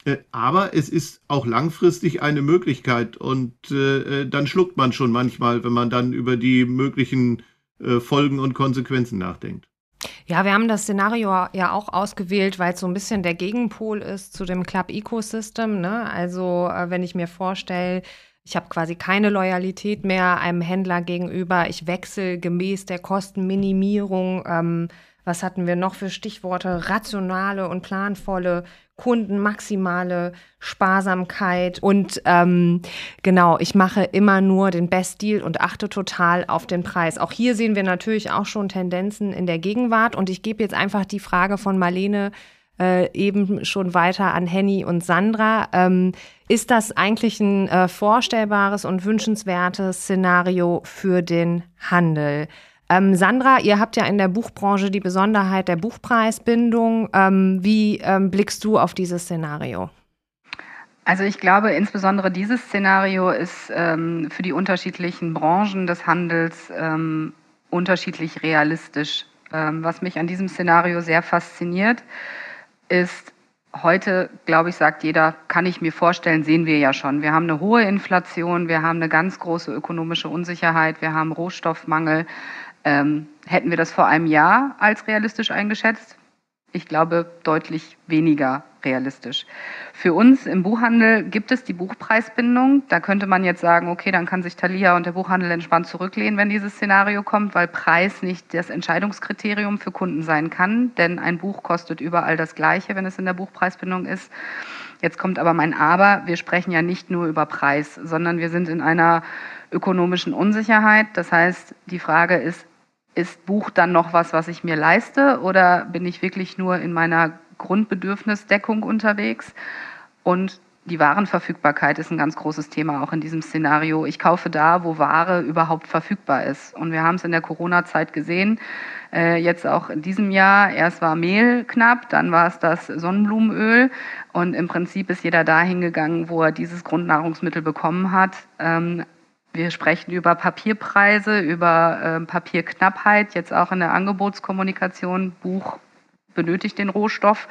Äh, aber es ist auch langfristig eine Möglichkeit und äh, dann schluckt man schon manchmal, wenn man dann über die möglichen Folgen und Konsequenzen nachdenkt.
Ja, wir haben das Szenario ja auch ausgewählt, weil es so ein bisschen der Gegenpol ist zu dem Club Ecosystem. Ne? Also äh, wenn ich mir vorstelle, ich habe quasi keine Loyalität mehr einem Händler gegenüber, ich wechsle gemäß der Kostenminimierung. Ähm, was hatten wir noch für Stichworte? Rationale und planvolle Kunden, maximale Sparsamkeit und ähm, genau, ich mache immer nur den Best Deal und achte total auf den Preis. Auch hier sehen wir natürlich auch schon Tendenzen in der Gegenwart und ich gebe jetzt einfach die Frage von Marlene äh, eben schon weiter an Henny und Sandra. Ähm, ist das eigentlich ein äh, vorstellbares und wünschenswertes Szenario für den Handel? Ähm, Sandra, ihr habt ja in der Buchbranche die Besonderheit der Buchpreisbindung. Ähm, wie ähm, blickst du auf dieses Szenario?
Also ich glaube, insbesondere dieses Szenario ist ähm, für die unterschiedlichen Branchen des Handels ähm, unterschiedlich realistisch. Ähm, was mich an diesem Szenario sehr fasziniert, ist, heute, glaube ich, sagt jeder, kann ich mir vorstellen, sehen wir ja schon. Wir haben eine hohe Inflation, wir haben eine ganz große ökonomische Unsicherheit, wir haben Rohstoffmangel, ähm, hätten wir das vor einem Jahr als realistisch eingeschätzt? Ich glaube, deutlich weniger realistisch. Für uns im Buchhandel gibt es die Buchpreisbindung. Da könnte man jetzt sagen, okay, dann kann sich Thalia und der Buchhandel entspannt zurücklehnen, wenn dieses Szenario kommt, weil Preis nicht das Entscheidungskriterium für Kunden sein kann, denn ein Buch kostet überall das Gleiche, wenn es in der Buchpreisbindung ist. Jetzt kommt aber mein Aber. Wir sprechen ja nicht nur über Preis, sondern wir sind in einer ökonomischen Unsicherheit. Das heißt, die Frage ist, ist Buch dann noch was, was ich mir leiste oder bin ich wirklich nur in meiner Grundbedürfnisdeckung unterwegs? Und die Warenverfügbarkeit ist ein ganz großes Thema auch in diesem Szenario. Ich kaufe da, wo Ware überhaupt verfügbar ist. Und wir haben es in der Corona-Zeit gesehen, äh, jetzt auch in diesem Jahr. Erst war Mehl knapp, dann war es das Sonnenblumenöl. Und im Prinzip ist jeder dahin gegangen, wo er dieses Grundnahrungsmittel bekommen hat. Ähm, wir sprechen über Papierpreise, über äh, Papierknappheit, jetzt auch in der Angebotskommunikation. Buch benötigt den Rohstoff.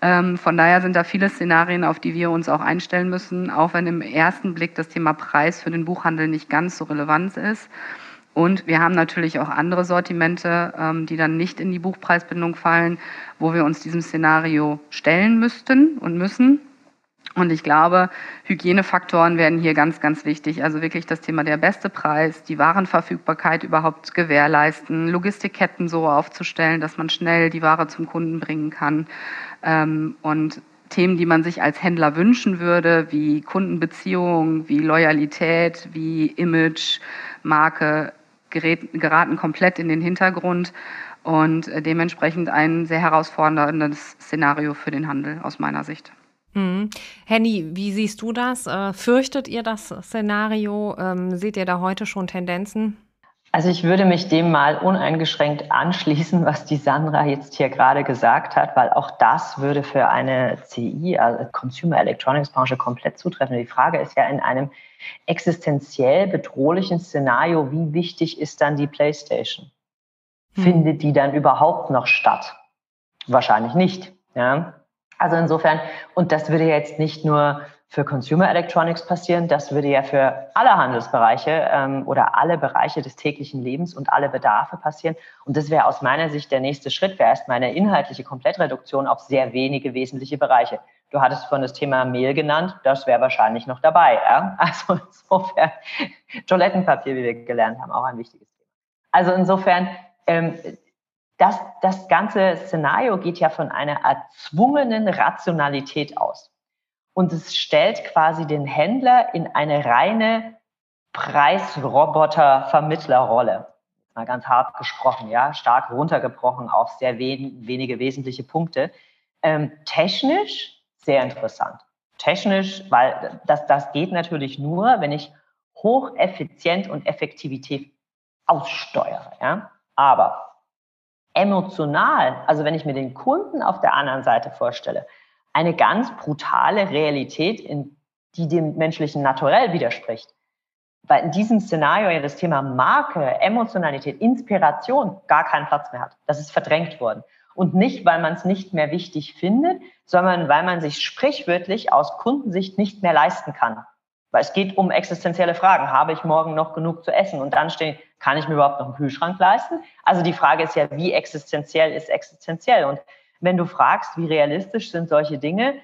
Ähm, von daher sind da viele Szenarien, auf die wir uns auch einstellen müssen, auch wenn im ersten Blick das Thema Preis für den Buchhandel nicht ganz so relevant ist. Und wir haben natürlich auch andere Sortimente, ähm, die dann nicht in die Buchpreisbindung fallen, wo wir uns diesem Szenario stellen müssten und müssen. Und ich glaube, Hygienefaktoren werden hier ganz, ganz wichtig. Also wirklich das Thema der beste Preis, die Warenverfügbarkeit überhaupt gewährleisten, Logistikketten so aufzustellen, dass man schnell die Ware zum Kunden bringen kann. Ähm, und Themen, die man sich als Händler wünschen würde, wie Kundenbeziehung, wie Loyalität, wie Image, Marke, geraten komplett in den Hintergrund und äh, dementsprechend ein sehr herausforderndes Szenario für den Handel aus meiner Sicht.
Mhm. Henny, wie siehst du das? Äh, fürchtet ihr das Szenario? Ähm, seht ihr da heute schon Tendenzen?
Also ich würde mich dem mal uneingeschränkt anschließen, was die Sandra jetzt hier gerade gesagt hat, weil auch das würde für eine CI, also Consumer Electronics Branche, komplett zutreffen. Die Frage ist ja in einem existenziell bedrohlichen Szenario, wie wichtig ist dann die PlayStation? Hm. Findet die dann überhaupt noch statt? Wahrscheinlich nicht. Ja? Also insofern, und das würde jetzt nicht nur für Consumer Electronics passieren, das würde ja für alle Handelsbereiche ähm, oder alle Bereiche des täglichen Lebens und alle Bedarfe passieren. Und das wäre aus meiner Sicht der nächste Schritt, wäre erstmal eine inhaltliche Komplettreduktion auf sehr wenige wesentliche Bereiche. Du hattest vorhin das Thema Mehl genannt, das wäre wahrscheinlich noch dabei. Ja? Also insofern, Toilettenpapier, wie wir gelernt haben, auch ein wichtiges Thema. Also insofern, ähm, das, das ganze Szenario geht ja von einer erzwungenen Rationalität aus. Und es stellt quasi den Händler in eine reine Preisroboter-Vermittlerrolle. mal ganz hart gesprochen, ja, stark runtergebrochen auf sehr wen wenige wesentliche Punkte. Ähm, technisch sehr interessant. Technisch, weil das, das geht natürlich nur, wenn ich hocheffizient und Effektivität aussteuere. Ja? Aber emotional, also wenn ich mir den Kunden auf der anderen Seite vorstelle, eine ganz brutale Realität, in, die dem menschlichen Naturell widerspricht. Weil in diesem Szenario ja das Thema Marke, Emotionalität, Inspiration gar keinen Platz mehr hat. Das ist verdrängt worden. Und nicht, weil man es nicht mehr wichtig findet, sondern weil man sich sprichwörtlich aus Kundensicht nicht mehr leisten kann. Weil es geht um existenzielle Fragen. Habe ich morgen noch genug zu essen? Und dann stehen, kann ich mir überhaupt noch einen Kühlschrank leisten? Also die Frage ist ja, wie existenziell ist existenziell? Und wenn du fragst, wie realistisch sind solche Dinge,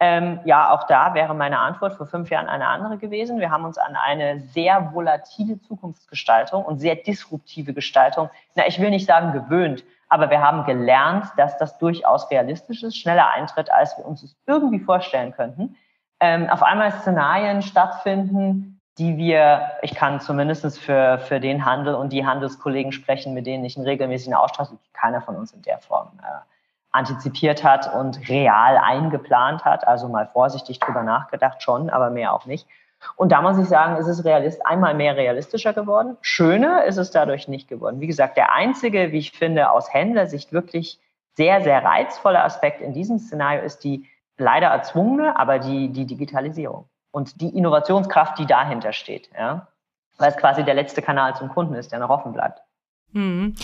ähm, ja, auch da wäre meine Antwort vor fünf Jahren eine andere gewesen. Wir haben uns an eine sehr volatile Zukunftsgestaltung und sehr disruptive Gestaltung, na, ich will nicht sagen gewöhnt, aber wir haben gelernt, dass das durchaus realistisch ist, schneller eintritt, als wir uns es irgendwie vorstellen könnten ähm, auf einmal Szenarien stattfinden, die wir, ich kann zumindest für, für den Handel und die Handelskollegen sprechen, mit denen ich einen regelmäßigen Austausch, keiner von uns in der Form äh, antizipiert hat und real eingeplant hat. Also mal vorsichtig drüber nachgedacht schon, aber mehr auch nicht. Und da muss ich sagen, ist es realist, einmal mehr realistischer geworden. Schöner ist es dadurch nicht geworden. Wie gesagt, der einzige, wie ich finde, aus Händlersicht wirklich sehr, sehr reizvolle Aspekt in diesem Szenario ist die leider erzwungene, aber die, die Digitalisierung und die Innovationskraft, die dahinter steht. Ja? Weil es quasi der letzte Kanal zum Kunden ist, der noch offen bleibt.
Hm.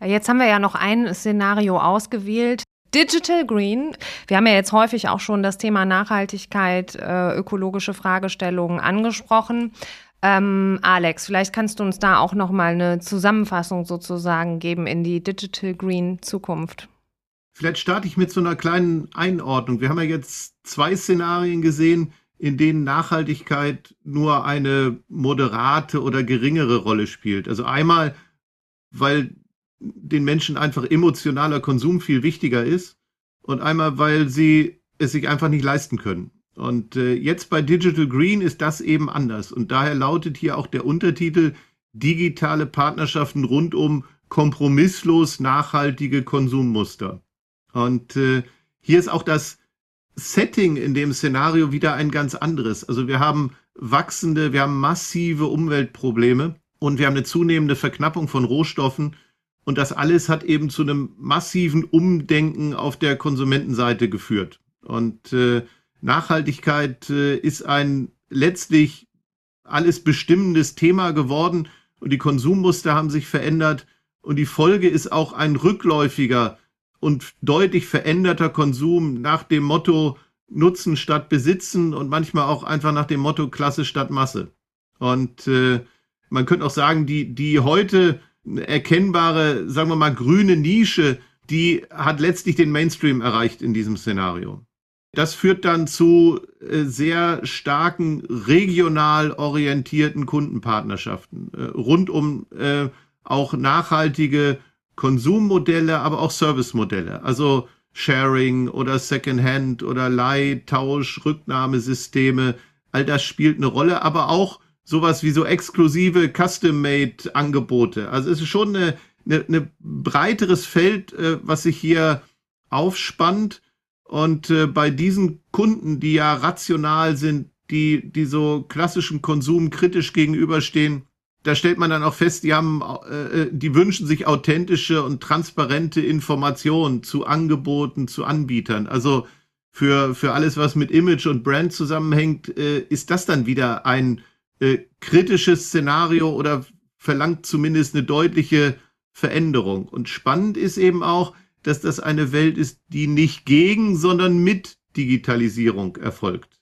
Jetzt haben wir ja noch ein Szenario ausgewählt. Digital Green. Wir haben ja jetzt häufig auch schon das Thema Nachhaltigkeit, äh, ökologische Fragestellungen angesprochen. Ähm, Alex, vielleicht kannst du uns da auch noch mal eine Zusammenfassung sozusagen geben in die Digital Green Zukunft.
Vielleicht starte ich mit so einer kleinen Einordnung. Wir haben ja jetzt zwei Szenarien gesehen, in denen Nachhaltigkeit nur eine moderate oder geringere Rolle spielt. Also einmal, weil den Menschen einfach emotionaler Konsum viel wichtiger ist und einmal, weil sie es sich einfach nicht leisten können. Und äh, jetzt bei Digital Green ist das eben anders. Und daher lautet hier auch der Untertitel Digitale Partnerschaften rund um kompromisslos nachhaltige Konsummuster. Und äh, hier ist auch das Setting in dem Szenario wieder ein ganz anderes. Also wir haben wachsende, wir haben massive Umweltprobleme und wir haben eine zunehmende Verknappung von Rohstoffen. Und das alles hat eben zu einem massiven Umdenken auf der Konsumentenseite geführt. Und äh, Nachhaltigkeit äh, ist ein letztlich alles bestimmendes Thema geworden und die Konsummuster haben sich verändert und die Folge ist auch ein rückläufiger und deutlich veränderter Konsum nach dem Motto Nutzen statt Besitzen und manchmal auch einfach nach dem Motto Klasse statt Masse. Und äh, man könnte auch sagen, die, die heute erkennbare, sagen wir mal, grüne Nische, die hat letztlich den Mainstream erreicht in diesem Szenario. Das führt dann zu äh, sehr starken regional orientierten Kundenpartnerschaften äh, rund um äh, auch nachhaltige Konsummodelle, aber auch Servicemodelle. Also Sharing oder Secondhand oder Leih, Tausch, Rücknahmesysteme. All das spielt eine Rolle, aber auch sowas wie so exklusive Custom-Made-Angebote. Also es ist schon eine, eine, eine breiteres Feld, äh, was sich hier aufspannt. Und äh, bei diesen Kunden, die ja rational sind, die, die so klassischen Konsum kritisch gegenüberstehen, da stellt man dann auch fest, die haben, äh, die wünschen sich authentische und transparente Informationen zu Angeboten, zu Anbietern. Also für, für alles, was mit Image und Brand zusammenhängt, äh, ist das dann wieder ein äh, kritisches Szenario oder verlangt zumindest eine deutliche Veränderung. Und spannend ist eben auch, dass das eine Welt ist, die nicht gegen, sondern mit Digitalisierung erfolgt.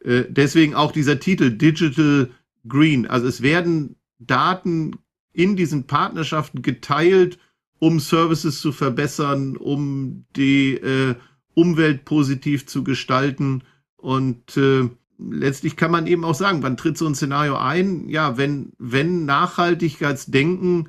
Äh, deswegen auch dieser Titel Digital Green. Also es werden Daten in diesen Partnerschaften geteilt, um Services zu verbessern, um die äh, Umwelt positiv zu gestalten. Und äh, letztlich kann man eben auch sagen, wann tritt so ein Szenario ein? Ja, wenn, wenn Nachhaltigkeitsdenken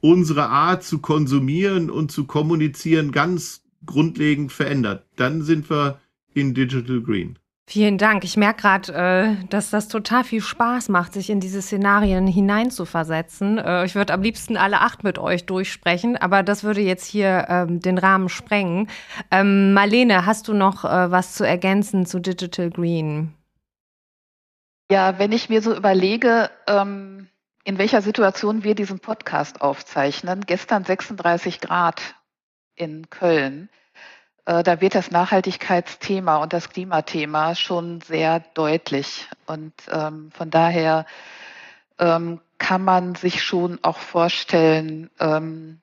unsere Art zu konsumieren und zu kommunizieren ganz grundlegend verändert, dann sind wir in Digital Green.
Vielen Dank. Ich merke gerade, äh, dass das total viel Spaß macht, sich in diese Szenarien hineinzuversetzen. Äh, ich würde am liebsten alle acht mit euch durchsprechen, aber das würde jetzt hier ähm, den Rahmen sprengen. Ähm, Marlene, hast du noch äh, was zu ergänzen zu Digital Green?
Ja, wenn ich mir so überlege, ähm, in welcher Situation wir diesen Podcast aufzeichnen, gestern 36 Grad in Köln da wird das Nachhaltigkeitsthema und das Klimathema schon sehr deutlich. Und ähm, von daher ähm, kann man sich schon auch vorstellen, ähm,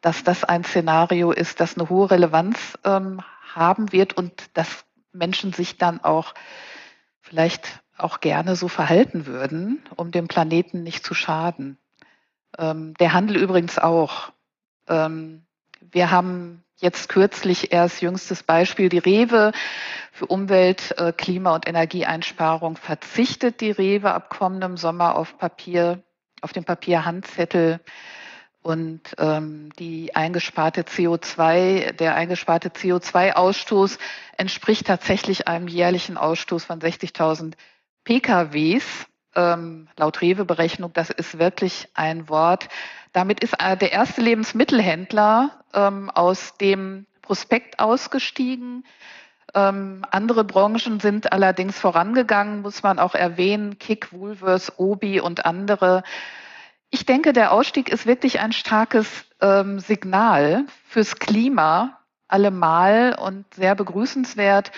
dass das ein Szenario ist, das eine hohe Relevanz ähm, haben wird und dass Menschen sich dann auch vielleicht auch gerne so verhalten würden, um dem Planeten nicht zu schaden. Ähm, der Handel übrigens auch. Ähm, wir haben jetzt kürzlich erst jüngstes Beispiel die Rewe für Umwelt, äh, Klima und Energieeinsparung verzichtet die Rewe ab kommendem Sommer auf Papier, auf den Papierhandzettel und ähm, die eingesparte CO2, der eingesparte CO2-Ausstoß entspricht tatsächlich einem jährlichen Ausstoß von 60.000 PKWs. Ähm, laut Rewe-Berechnung, das ist wirklich ein Wort. Damit ist äh, der erste Lebensmittelhändler ähm, aus dem Prospekt ausgestiegen. Ähm, andere Branchen sind allerdings vorangegangen, muss man auch erwähnen, Kick, Woolworths, Obi und andere. Ich denke, der Ausstieg ist wirklich ein starkes ähm, Signal fürs Klima allemal und sehr begrüßenswert.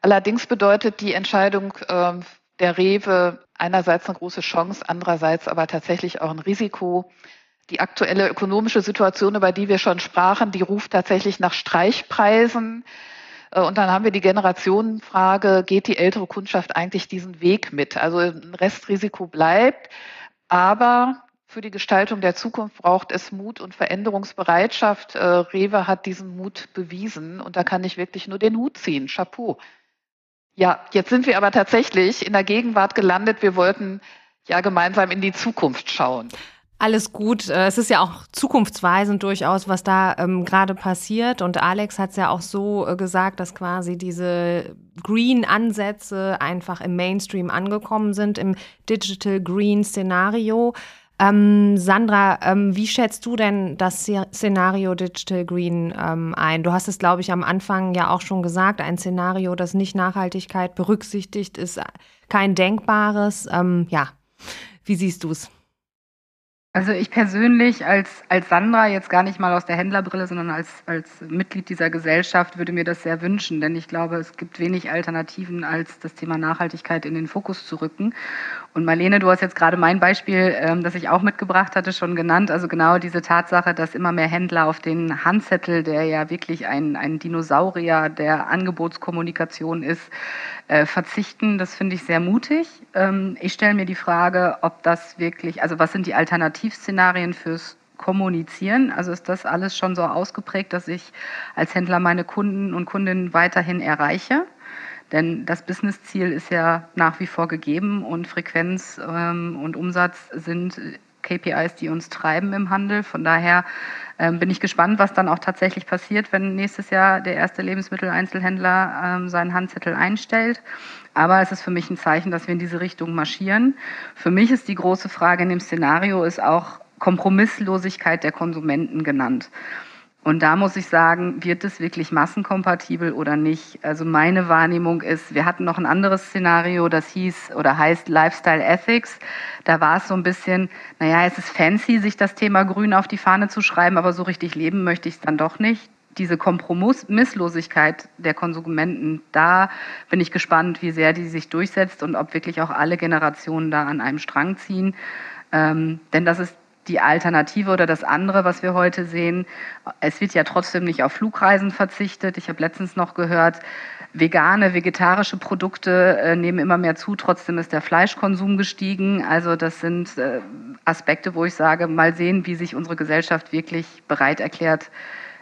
Allerdings bedeutet die Entscheidung äh, der Rewe einerseits eine große Chance, andererseits aber tatsächlich auch ein Risiko die aktuelle ökonomische Situation, über die wir schon sprachen, die ruft tatsächlich nach Streichpreisen. Äh, und dann haben wir die Generationenfrage, geht die ältere Kundschaft eigentlich diesen Weg mit? Also ein Restrisiko bleibt, aber für die Gestaltung der Zukunft braucht es Mut und Veränderungsbereitschaft. Äh, Rewe hat diesen Mut bewiesen und da kann ich wirklich nur den Hut ziehen. Chapeau. Ja, jetzt sind wir aber tatsächlich in der Gegenwart gelandet. Wir wollten ja gemeinsam in die Zukunft schauen.
Alles gut. Äh, es ist ja auch zukunftsweisend durchaus, was da ähm, gerade passiert. Und Alex hat es ja auch so äh, gesagt, dass quasi diese Green-Ansätze einfach im Mainstream angekommen sind, im Digital Green-Szenario. Ähm, Sandra, ähm, wie schätzt du denn das Szenario Digital Green ähm, ein? Du hast es, glaube ich, am Anfang ja auch schon gesagt, ein Szenario, das nicht Nachhaltigkeit berücksichtigt, ist kein denkbares. Ähm, ja, wie siehst du es?
Also ich persönlich als, als Sandra, jetzt gar nicht mal aus der Händlerbrille, sondern als, als Mitglied dieser Gesellschaft, würde mir das sehr wünschen, denn ich glaube, es gibt wenig Alternativen, als das Thema Nachhaltigkeit in den Fokus zu rücken. Und Marlene, du hast jetzt gerade mein Beispiel, ähm, das ich auch mitgebracht hatte, schon genannt. Also genau diese Tatsache, dass immer mehr Händler auf den Handzettel, der ja wirklich ein, ein Dinosaurier der Angebotskommunikation ist, äh, verzichten. Das finde ich sehr mutig. Ähm, ich stelle mir die Frage, ob das wirklich, also was sind die Alternativszenarien fürs Kommunizieren? Also ist das alles schon so ausgeprägt, dass ich als Händler meine Kunden und Kundinnen weiterhin erreiche? Denn das Businessziel ist ja nach wie vor gegeben und Frequenz ähm, und Umsatz sind KPIs, die uns treiben im Handel. Von daher ähm, bin ich gespannt, was dann auch tatsächlich passiert, wenn nächstes Jahr der erste Lebensmitteleinzelhändler ähm, seinen Handzettel einstellt. Aber es ist für mich ein Zeichen, dass wir in diese Richtung marschieren. Für mich ist die große Frage in dem Szenario ist auch Kompromisslosigkeit der Konsumenten genannt. Und da muss ich sagen, wird es wirklich massenkompatibel oder nicht? Also meine Wahrnehmung ist, wir hatten noch ein anderes Szenario, das hieß oder heißt Lifestyle Ethics. Da war es so ein bisschen, naja, es ist fancy, sich das Thema Grün auf die Fahne zu schreiben, aber so richtig leben möchte ich es dann doch nicht. Diese Kompromisslosigkeit der Konsumenten, da bin ich gespannt, wie sehr die sich durchsetzt und ob wirklich auch alle Generationen da an einem Strang ziehen. Ähm, denn das ist die Alternative oder das andere, was wir heute sehen. Es wird ja trotzdem nicht auf Flugreisen verzichtet. Ich habe letztens noch gehört, vegane, vegetarische Produkte äh, nehmen immer mehr zu. Trotzdem ist der Fleischkonsum gestiegen. Also das sind äh, Aspekte, wo ich sage, mal sehen, wie sich unsere Gesellschaft wirklich bereit erklärt,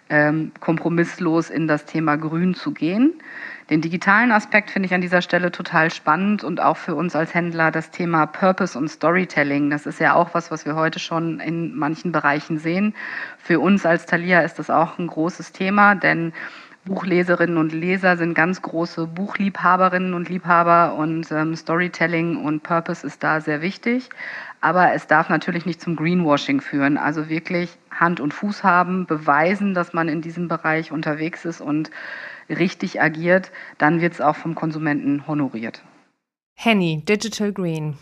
ähm, kompromisslos in das Thema Grün zu gehen. Den digitalen Aspekt finde ich an dieser Stelle total spannend und auch für uns als Händler das Thema Purpose und Storytelling. Das ist ja auch was, was wir heute schon in manchen Bereichen sehen. Für uns als Thalia ist das auch ein großes Thema, denn Buchleserinnen und Leser sind ganz große Buchliebhaberinnen und Liebhaber und ähm, Storytelling und Purpose ist da sehr wichtig. Aber es darf natürlich nicht zum Greenwashing führen. Also wirklich Hand und Fuß haben, beweisen, dass man in diesem Bereich unterwegs ist und richtig agiert. Dann wird es auch vom Konsumenten honoriert.
Henny, Digital Green.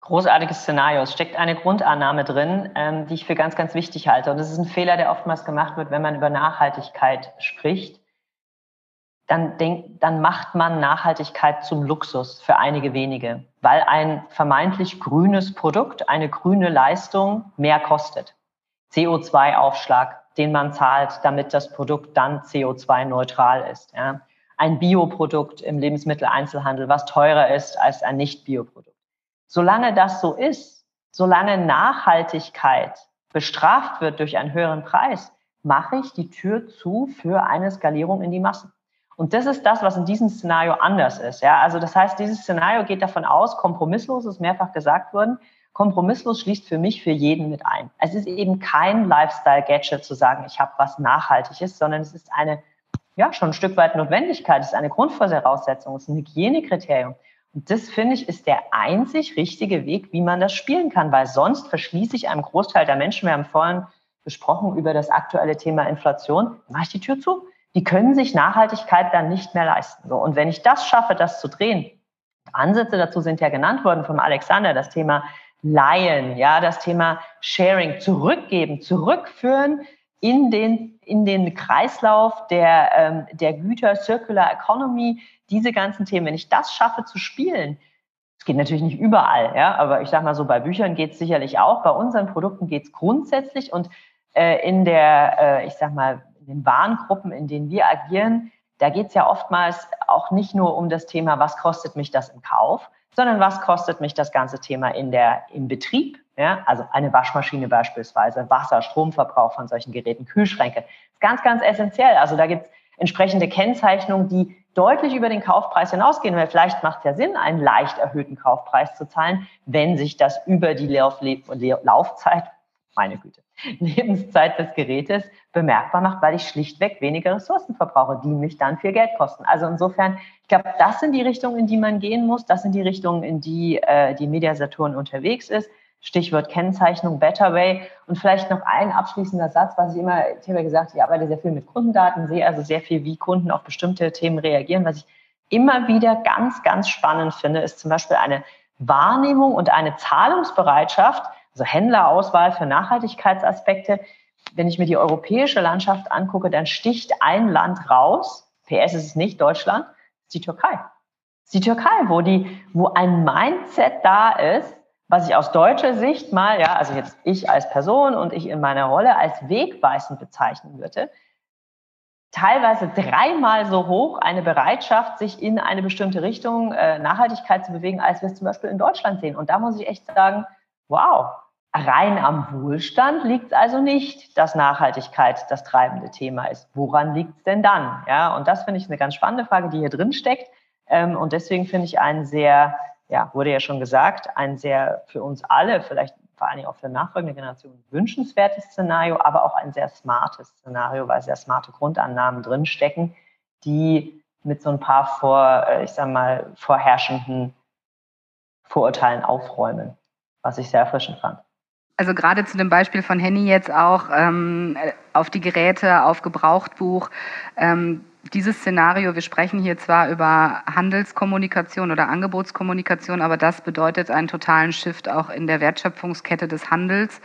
Großartiges Szenario. Es steckt eine Grundannahme drin, ähm, die ich für ganz, ganz wichtig halte. Und das ist ein Fehler, der oftmals gemacht wird, wenn man über Nachhaltigkeit spricht dann, denk, dann macht man Nachhaltigkeit zum Luxus für einige wenige, weil ein vermeintlich grünes Produkt, eine grüne Leistung mehr kostet. CO2-Aufschlag, den man zahlt, damit das Produkt dann CO2-neutral ist. Ja. Ein Bioprodukt im Lebensmitteleinzelhandel, was teurer ist als ein Nicht-Bioprodukt. Solange das so ist, solange Nachhaltigkeit bestraft wird durch einen höheren Preis, mache ich die Tür zu für eine Skalierung in die Massen. Und das ist das, was in diesem Szenario anders ist. Ja, also das heißt, dieses Szenario geht davon aus, kompromisslos ist mehrfach gesagt worden. Kompromisslos schließt für mich für jeden mit ein. Es ist eben kein Lifestyle-Gadget zu sagen, ich habe was Nachhaltiges, sondern es ist eine, ja, schon ein Stück weit Notwendigkeit, es ist eine Grundvoraussetzung, es ist ein Hygienekriterium. Und das, finde ich, ist der einzig richtige Weg, wie man das spielen kann, weil sonst verschließe ich einem Großteil der Menschen, wir haben vorhin gesprochen über das aktuelle Thema Inflation, mache ich die Tür zu die können sich Nachhaltigkeit dann nicht mehr leisten. So, und wenn ich das schaffe, das zu drehen, Ansätze dazu sind ja genannt worden vom Alexander, das Thema Leihen, ja, das Thema Sharing, zurückgeben, zurückführen in den, in den Kreislauf der, ähm, der Güter, Circular Economy, diese ganzen Themen. Wenn ich das schaffe zu spielen, es geht natürlich nicht überall, ja, aber ich sage mal so, bei Büchern geht es sicherlich auch, bei unseren Produkten geht es grundsätzlich und äh, in der, äh, ich sag mal, in den Warengruppen, in denen wir agieren, da geht es ja oftmals auch nicht nur um das Thema, was kostet mich das im Kauf, sondern was kostet mich das ganze Thema in der, im Betrieb. Ja? Also eine Waschmaschine beispielsweise, Wasser, Stromverbrauch von solchen Geräten, Kühlschränke. Ganz, ganz essentiell. Also da gibt es entsprechende Kennzeichnungen, die deutlich über den Kaufpreis hinausgehen, weil vielleicht macht es ja Sinn, einen leicht erhöhten Kaufpreis zu zahlen, wenn sich das über die Lauf Laufzeit, meine Güte, Lebenszeit des Gerätes bemerkbar macht, weil ich schlichtweg weniger Ressourcen verbrauche, die mich dann viel Geld kosten. Also insofern, ich glaube, das sind die Richtungen, in die man gehen muss. Das sind die Richtungen, in die äh, die Media Saturn unterwegs ist. Stichwort Kennzeichnung, Better Way. Und vielleicht noch ein abschließender Satz, was ich immer, ich habe ja gesagt, ich arbeite sehr viel mit Kundendaten, sehe also sehr viel, wie Kunden auf bestimmte Themen reagieren. Was ich immer wieder ganz, ganz spannend finde, ist zum Beispiel eine Wahrnehmung und eine Zahlungsbereitschaft, also Händlerauswahl für Nachhaltigkeitsaspekte. Wenn ich mir die europäische Landschaft angucke, dann sticht ein Land raus. PS ist es nicht Deutschland, ist die Türkei. Ist die Türkei, wo die, wo ein Mindset da ist, was ich aus deutscher Sicht mal, ja, also jetzt ich als Person und ich in meiner Rolle als wegweisend bezeichnen würde, teilweise dreimal so hoch eine Bereitschaft, sich in eine bestimmte Richtung äh, Nachhaltigkeit zu bewegen, als wir es zum Beispiel in Deutschland sehen. Und da muss ich echt sagen, wow, Rein am Wohlstand liegt es also nicht, dass Nachhaltigkeit das treibende Thema ist. Woran liegt es denn dann? Ja, und das finde ich eine ganz spannende Frage, die hier drin steckt. Ähm, und deswegen finde ich ein sehr, ja, wurde ja schon gesagt, ein sehr für uns alle, vielleicht vor allen Dingen auch für nachfolgende Generationen wünschenswertes Szenario, aber auch ein sehr smartes Szenario, weil sehr smarte Grundannahmen drinstecken, die mit so ein paar vor, äh, ich sag mal, vorherrschenden Vorurteilen aufräumen, was ich sehr erfrischend fand.
Also gerade zu dem Beispiel von Henny jetzt auch ähm, auf die Geräte, auf Gebrauchtbuch. Ähm, dieses Szenario, wir sprechen hier zwar über Handelskommunikation oder Angebotskommunikation, aber das bedeutet einen totalen Shift auch in der Wertschöpfungskette des Handels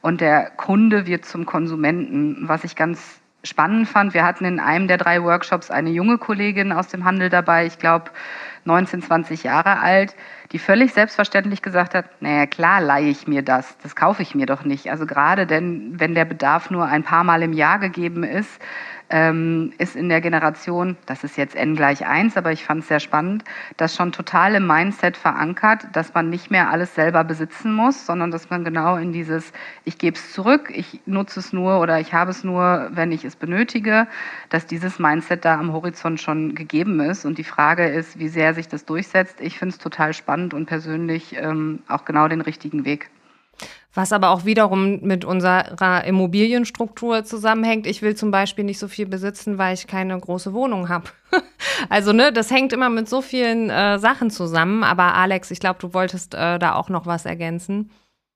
und der Kunde wird zum Konsumenten, was ich ganz spannend fand. Wir hatten in einem der drei Workshops eine junge Kollegin aus dem Handel dabei, ich glaube 19, 20 Jahre alt, die völlig selbstverständlich gesagt hat, naja klar leihe ich mir das, das kaufe ich mir doch nicht. Also gerade denn, wenn der Bedarf nur ein paar Mal im Jahr gegeben ist, ähm, ist in der Generation, das ist jetzt n gleich 1, aber ich fand es sehr spannend, das schon total im Mindset verankert, dass man nicht mehr alles selber besitzen muss, sondern dass man genau in dieses, ich gebe es zurück, ich nutze es nur oder ich habe es nur, wenn ich es benötige, dass dieses Mindset da am Horizont schon gegeben ist. Und die Frage ist, wie sehr sich das durchsetzt. Ich finde es total spannend und persönlich ähm, auch genau den richtigen Weg.
Was aber auch wiederum mit unserer Immobilienstruktur zusammenhängt. Ich will zum Beispiel nicht so viel besitzen, weil ich keine große Wohnung habe. also, ne, das hängt immer mit so vielen äh, Sachen zusammen. Aber Alex, ich glaube, du wolltest äh, da auch noch was ergänzen.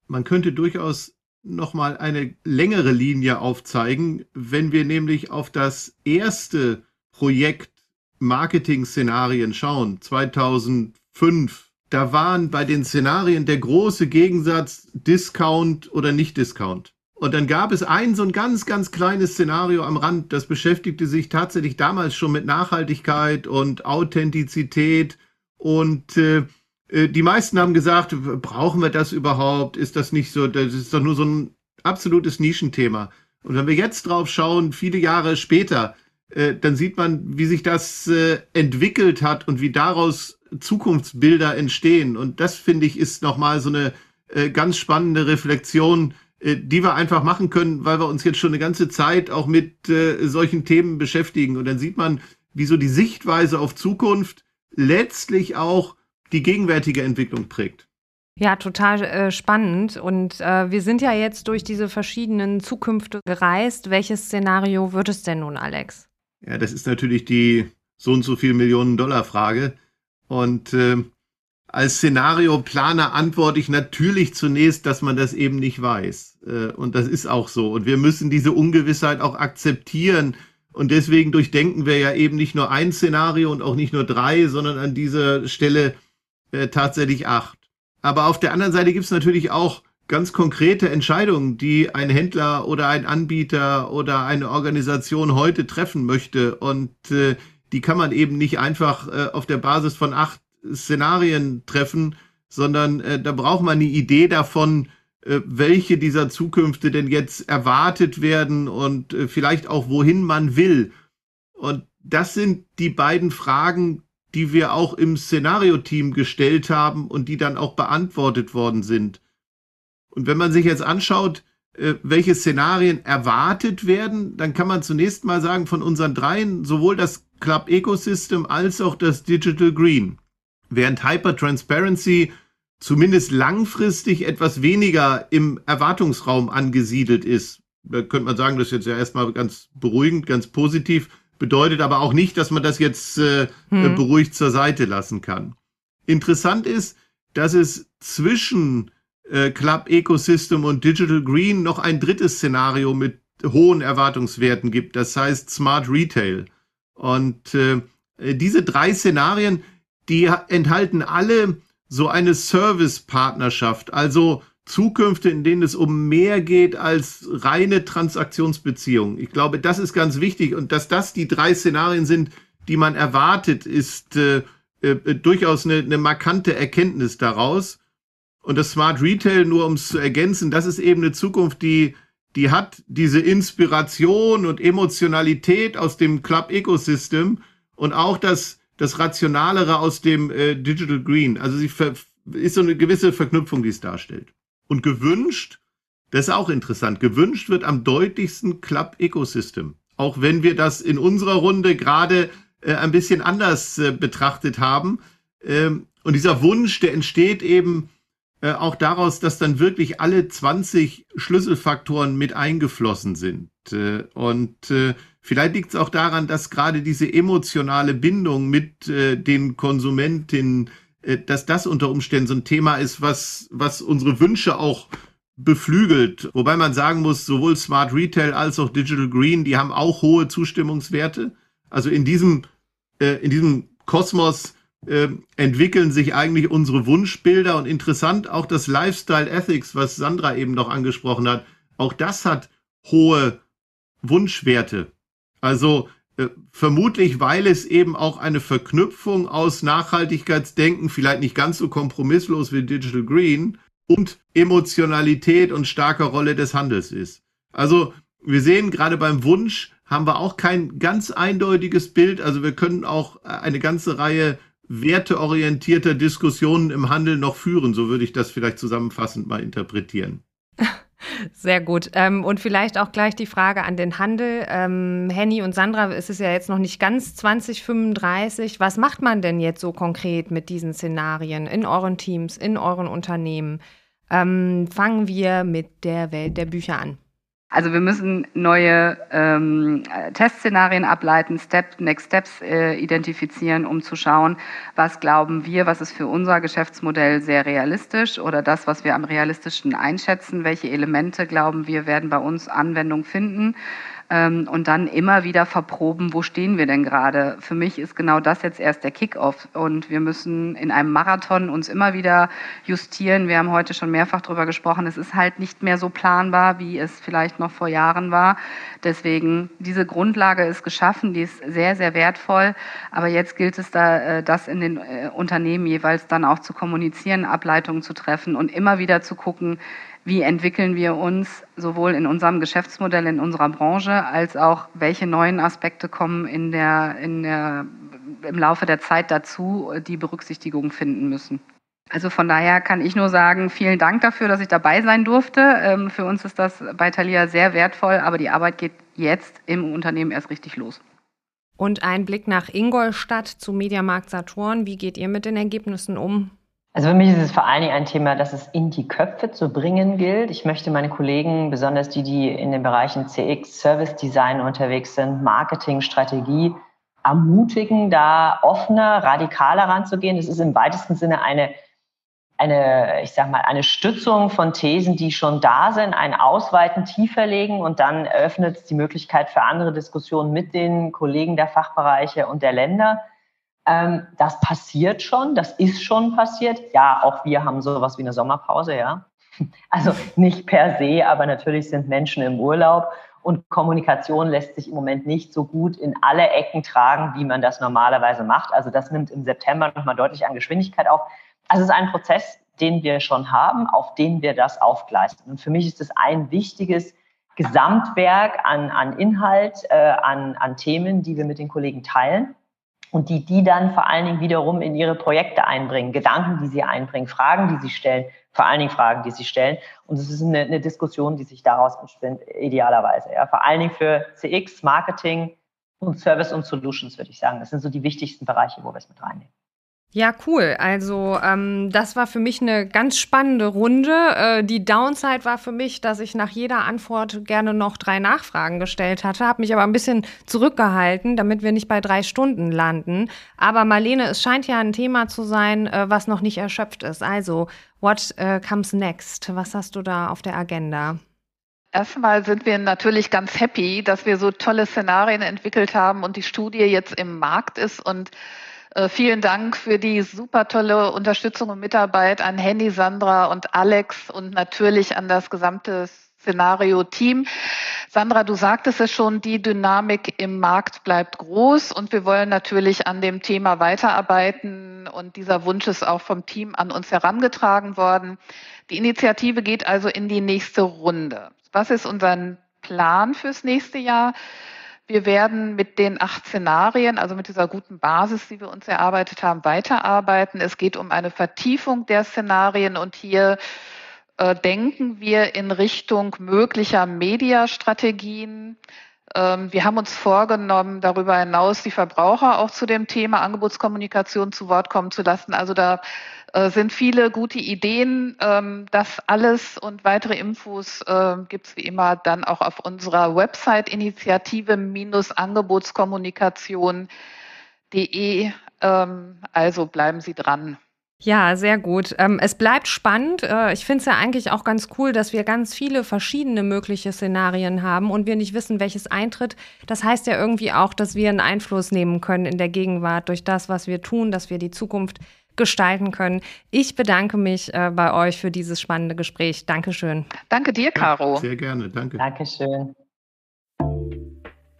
Man könnte durchaus noch mal eine längere Linie aufzeigen, wenn wir nämlich auf das erste Projekt Marketing-Szenarien schauen, 2005 da waren bei den Szenarien der große Gegensatz Discount oder nicht Discount. Und dann gab es ein so ein ganz, ganz kleines Szenario am Rand, das beschäftigte sich tatsächlich damals schon mit Nachhaltigkeit und Authentizität. Und äh, äh die meisten haben gesagt, brauchen wir das überhaupt? Ist das nicht so, das ist doch nur so ein absolutes Nischenthema. Und wenn wir jetzt drauf schauen, viele Jahre später, äh, dann sieht man, wie sich das äh, entwickelt hat und wie daraus Zukunftsbilder entstehen. Und das finde ich ist nochmal so eine äh, ganz spannende Reflexion, äh, die wir einfach machen können, weil wir uns jetzt schon eine ganze Zeit auch mit äh, solchen Themen beschäftigen. Und dann sieht man, wie so die Sichtweise auf Zukunft letztlich auch die gegenwärtige Entwicklung prägt.
Ja, total äh, spannend. Und äh, wir sind ja jetzt durch diese verschiedenen Zukünfte gereist. Welches Szenario wird es denn nun, Alex?
Ja, das ist natürlich die so und so viel Millionen Dollar Frage. Und äh, als Szenarioplaner antworte ich natürlich zunächst, dass man das eben nicht weiß. Äh, und das ist auch so. Und wir müssen diese Ungewissheit auch akzeptieren. Und deswegen durchdenken wir ja eben nicht nur ein Szenario und auch nicht nur drei, sondern an dieser Stelle äh, tatsächlich acht. Aber auf der anderen Seite gibt es natürlich auch ganz konkrete Entscheidungen, die ein Händler oder ein Anbieter oder eine Organisation heute treffen möchte. Und äh, die kann man eben nicht einfach äh, auf der Basis von acht Szenarien treffen, sondern äh, da braucht man eine Idee davon, äh, welche dieser Zukünfte denn jetzt erwartet werden und äh, vielleicht auch wohin man will. Und das sind die beiden Fragen, die wir auch im Szenario-Team gestellt haben und die dann auch beantwortet worden sind. Und wenn man sich jetzt anschaut, welche Szenarien erwartet werden, dann kann man zunächst mal sagen, von unseren dreien, sowohl das Club Ecosystem als auch das Digital Green. Während Hypertransparency zumindest langfristig etwas weniger im Erwartungsraum angesiedelt ist. Da könnte man sagen, das ist jetzt ja erstmal ganz beruhigend, ganz positiv, bedeutet aber auch nicht, dass man das jetzt äh, hm. beruhigt zur Seite lassen kann. Interessant ist, dass es zwischen äh, Club Ecosystem und Digital Green noch ein drittes Szenario mit hohen Erwartungswerten gibt. Das heißt Smart Retail. Und äh, diese drei Szenarien, die enthalten alle so eine Service-Partnerschaft, also Zukünfte, in denen es um mehr geht als reine Transaktionsbeziehungen. Ich glaube, das ist ganz wichtig und dass das die drei Szenarien sind, die man erwartet, ist äh, äh, durchaus eine, eine markante Erkenntnis daraus. Und das Smart Retail, nur um es zu ergänzen, das ist eben eine Zukunft, die die hat diese Inspiration und Emotionalität aus dem Club Ecosystem und auch das, das Rationalere aus dem äh, Digital Green. Also sie ist so eine gewisse Verknüpfung, die es darstellt. Und gewünscht, das ist auch interessant, gewünscht wird am deutlichsten Club Ecosystem. Auch wenn wir das in unserer Runde gerade äh, ein bisschen anders äh, betrachtet haben. Ähm, und dieser Wunsch, der entsteht eben äh, auch daraus, dass dann wirklich alle 20 Schlüsselfaktoren mit eingeflossen sind. Äh, und äh, vielleicht liegt es auch daran, dass gerade diese emotionale Bindung mit äh, den Konsumentinnen, äh, dass das unter Umständen so ein Thema ist, was, was unsere Wünsche auch beflügelt. Wobei man sagen muss, sowohl Smart Retail als auch Digital Green, die haben auch hohe Zustimmungswerte. Also in diesem, in diesem Kosmos äh, entwickeln sich eigentlich unsere Wunschbilder und interessant auch das Lifestyle Ethics, was Sandra eben noch angesprochen hat. Auch das hat hohe Wunschwerte. Also äh, vermutlich, weil es eben auch eine Verknüpfung aus Nachhaltigkeitsdenken, vielleicht nicht ganz so kompromisslos wie Digital Green, und Emotionalität und starker Rolle des Handels ist. Also wir sehen gerade beim Wunsch haben wir auch kein ganz eindeutiges Bild. Also wir können auch eine ganze Reihe werteorientierter Diskussionen im Handel noch führen. So würde ich das vielleicht zusammenfassend mal interpretieren.
Sehr gut. Ähm, und vielleicht auch gleich die Frage an den Handel. Ähm, Henny und Sandra, es ist ja jetzt noch nicht ganz 2035. Was macht man denn jetzt so konkret mit diesen Szenarien in euren Teams, in euren Unternehmen? Ähm, fangen wir mit der Welt der Bücher an.
Also wir müssen neue ähm, Testszenarien ableiten, Step, Next Steps äh, identifizieren, um zu schauen, was glauben wir, was ist für unser Geschäftsmodell sehr realistisch oder das, was wir am realistischen einschätzen, welche Elemente glauben wir werden bei uns Anwendung finden ähm, und dann immer wieder verproben, wo stehen wir denn gerade. Für mich ist genau das jetzt erst der Kickoff und wir müssen in einem Marathon uns immer wieder justieren. Wir haben heute schon mehrfach darüber gesprochen. Es ist halt nicht mehr so planbar, wie es vielleicht noch vor Jahren war. Deswegen, diese Grundlage ist geschaffen, die ist sehr, sehr wertvoll. Aber jetzt gilt es da, äh, das in den äh, Unternehmen jeweils dann auch zu kommunizieren, Ableitungen zu treffen und immer wieder zu gucken, wie entwickeln wir uns sowohl in unserem Geschäftsmodell, in unserer Branche, als auch welche neuen Aspekte kommen in der, in der, im Laufe der Zeit dazu, die Berücksichtigung finden müssen. Also von daher kann ich nur sagen, vielen Dank dafür, dass ich dabei sein durfte. Ähm, für uns ist das bei Thalia sehr wertvoll, aber die Arbeit geht jetzt im Unternehmen erst richtig los.
Und ein Blick nach Ingolstadt zu Mediamarkt Saturn. Wie geht ihr mit den Ergebnissen um?
Also für mich ist es vor allen Dingen ein Thema, das es in die Köpfe zu bringen gilt. Ich möchte meine Kollegen, besonders die, die in den Bereichen CX, Service Design unterwegs sind, Marketing, Strategie, ermutigen, da offener, radikaler ranzugehen. Das ist im weitesten Sinne eine, eine, ich sag mal, eine Stützung von Thesen, die schon da sind, ein Ausweiten, tiefer legen und dann eröffnet es die Möglichkeit für andere Diskussionen mit den Kollegen der Fachbereiche und der Länder ähm, das passiert schon, das ist schon passiert. Ja, auch wir haben sowas wie eine Sommerpause, ja. Also nicht per se, aber natürlich sind Menschen im Urlaub und Kommunikation lässt sich im Moment nicht so gut in alle Ecken tragen, wie man das normalerweise macht. Also das nimmt im September nochmal deutlich an Geschwindigkeit auf. Also es ist ein Prozess, den wir schon haben, auf den wir das aufgleisen. Und für mich ist es ein wichtiges Gesamtwerk an, an Inhalt, äh, an, an Themen, die wir mit den Kollegen teilen und die die dann vor allen Dingen wiederum in ihre Projekte einbringen, Gedanken, die sie einbringen, Fragen, die sie stellen, vor allen Dingen Fragen, die sie stellen. Und es ist eine, eine Diskussion, die sich daraus entspinnt, idealerweise. Ja. Vor allen Dingen für CX, Marketing und Service und Solutions, würde ich sagen. Das sind so die wichtigsten Bereiche, wo wir es mit reinnehmen.
Ja, cool. Also ähm, das war für mich eine ganz spannende Runde. Äh, die Downside war für mich, dass ich nach jeder Antwort gerne noch drei Nachfragen gestellt hatte, habe mich aber ein bisschen zurückgehalten, damit wir nicht bei drei Stunden landen. Aber Marlene, es scheint ja ein Thema zu sein, äh, was noch nicht erschöpft ist. Also, what uh, comes next? Was hast du da auf der Agenda?
Erstmal sind wir natürlich ganz happy, dass wir so tolle Szenarien entwickelt haben und die Studie jetzt im Markt ist und äh, vielen Dank für die super tolle Unterstützung und Mitarbeit an Henny, Sandra und Alex und natürlich an das gesamte Szenario-Team. Sandra, du sagtest es schon, die Dynamik im Markt bleibt groß und wir wollen natürlich an dem Thema weiterarbeiten und dieser Wunsch ist auch vom Team an uns herangetragen worden. Die Initiative geht also in die nächste Runde. Was ist unser Plan fürs nächste Jahr? Wir werden mit den acht Szenarien, also mit dieser guten Basis, die wir uns erarbeitet haben, weiterarbeiten. Es geht um eine Vertiefung der Szenarien und hier äh, denken wir in Richtung möglicher Mediastrategien. Wir haben uns vorgenommen, darüber hinaus die Verbraucher auch zu dem Thema Angebotskommunikation zu Wort kommen zu lassen. Also da äh, sind viele gute Ideen. Ähm, das alles und weitere Infos äh, gibt es wie immer dann auch auf unserer Website initiative-angebotskommunikation.de. Ähm, also bleiben Sie dran.
Ja, sehr gut. Ähm, es bleibt spannend. Äh, ich finde es ja eigentlich auch ganz cool, dass wir ganz viele verschiedene mögliche Szenarien haben und wir nicht wissen, welches eintritt. Das heißt ja irgendwie auch, dass wir einen Einfluss nehmen können in der Gegenwart durch das, was wir tun, dass wir die Zukunft gestalten können. Ich bedanke mich äh, bei euch für dieses spannende Gespräch. Dankeschön.
Danke dir, Caro.
Ja, sehr gerne, danke.
Dankeschön.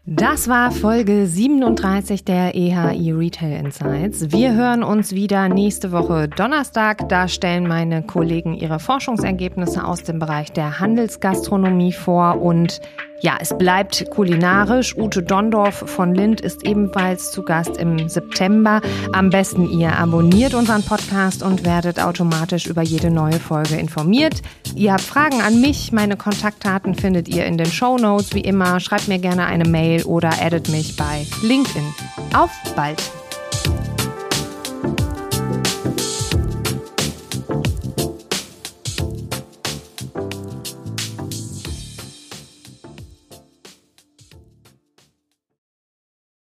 Das war Folge 37 der EHI Retail Insights. Wir hören uns wieder nächste Woche Donnerstag. Da stellen meine Kollegen ihre Forschungsergebnisse aus dem Bereich der Handelsgastronomie vor und ja, es bleibt kulinarisch. Ute Dondorf von Lind ist ebenfalls zu Gast im September. Am besten ihr abonniert unseren Podcast und werdet automatisch über jede neue Folge informiert. Ihr habt Fragen an mich. Meine Kontaktdaten findet ihr in den Show Notes. Wie immer, schreibt mir gerne eine Mail oder addet mich bei LinkedIn. Auf bald!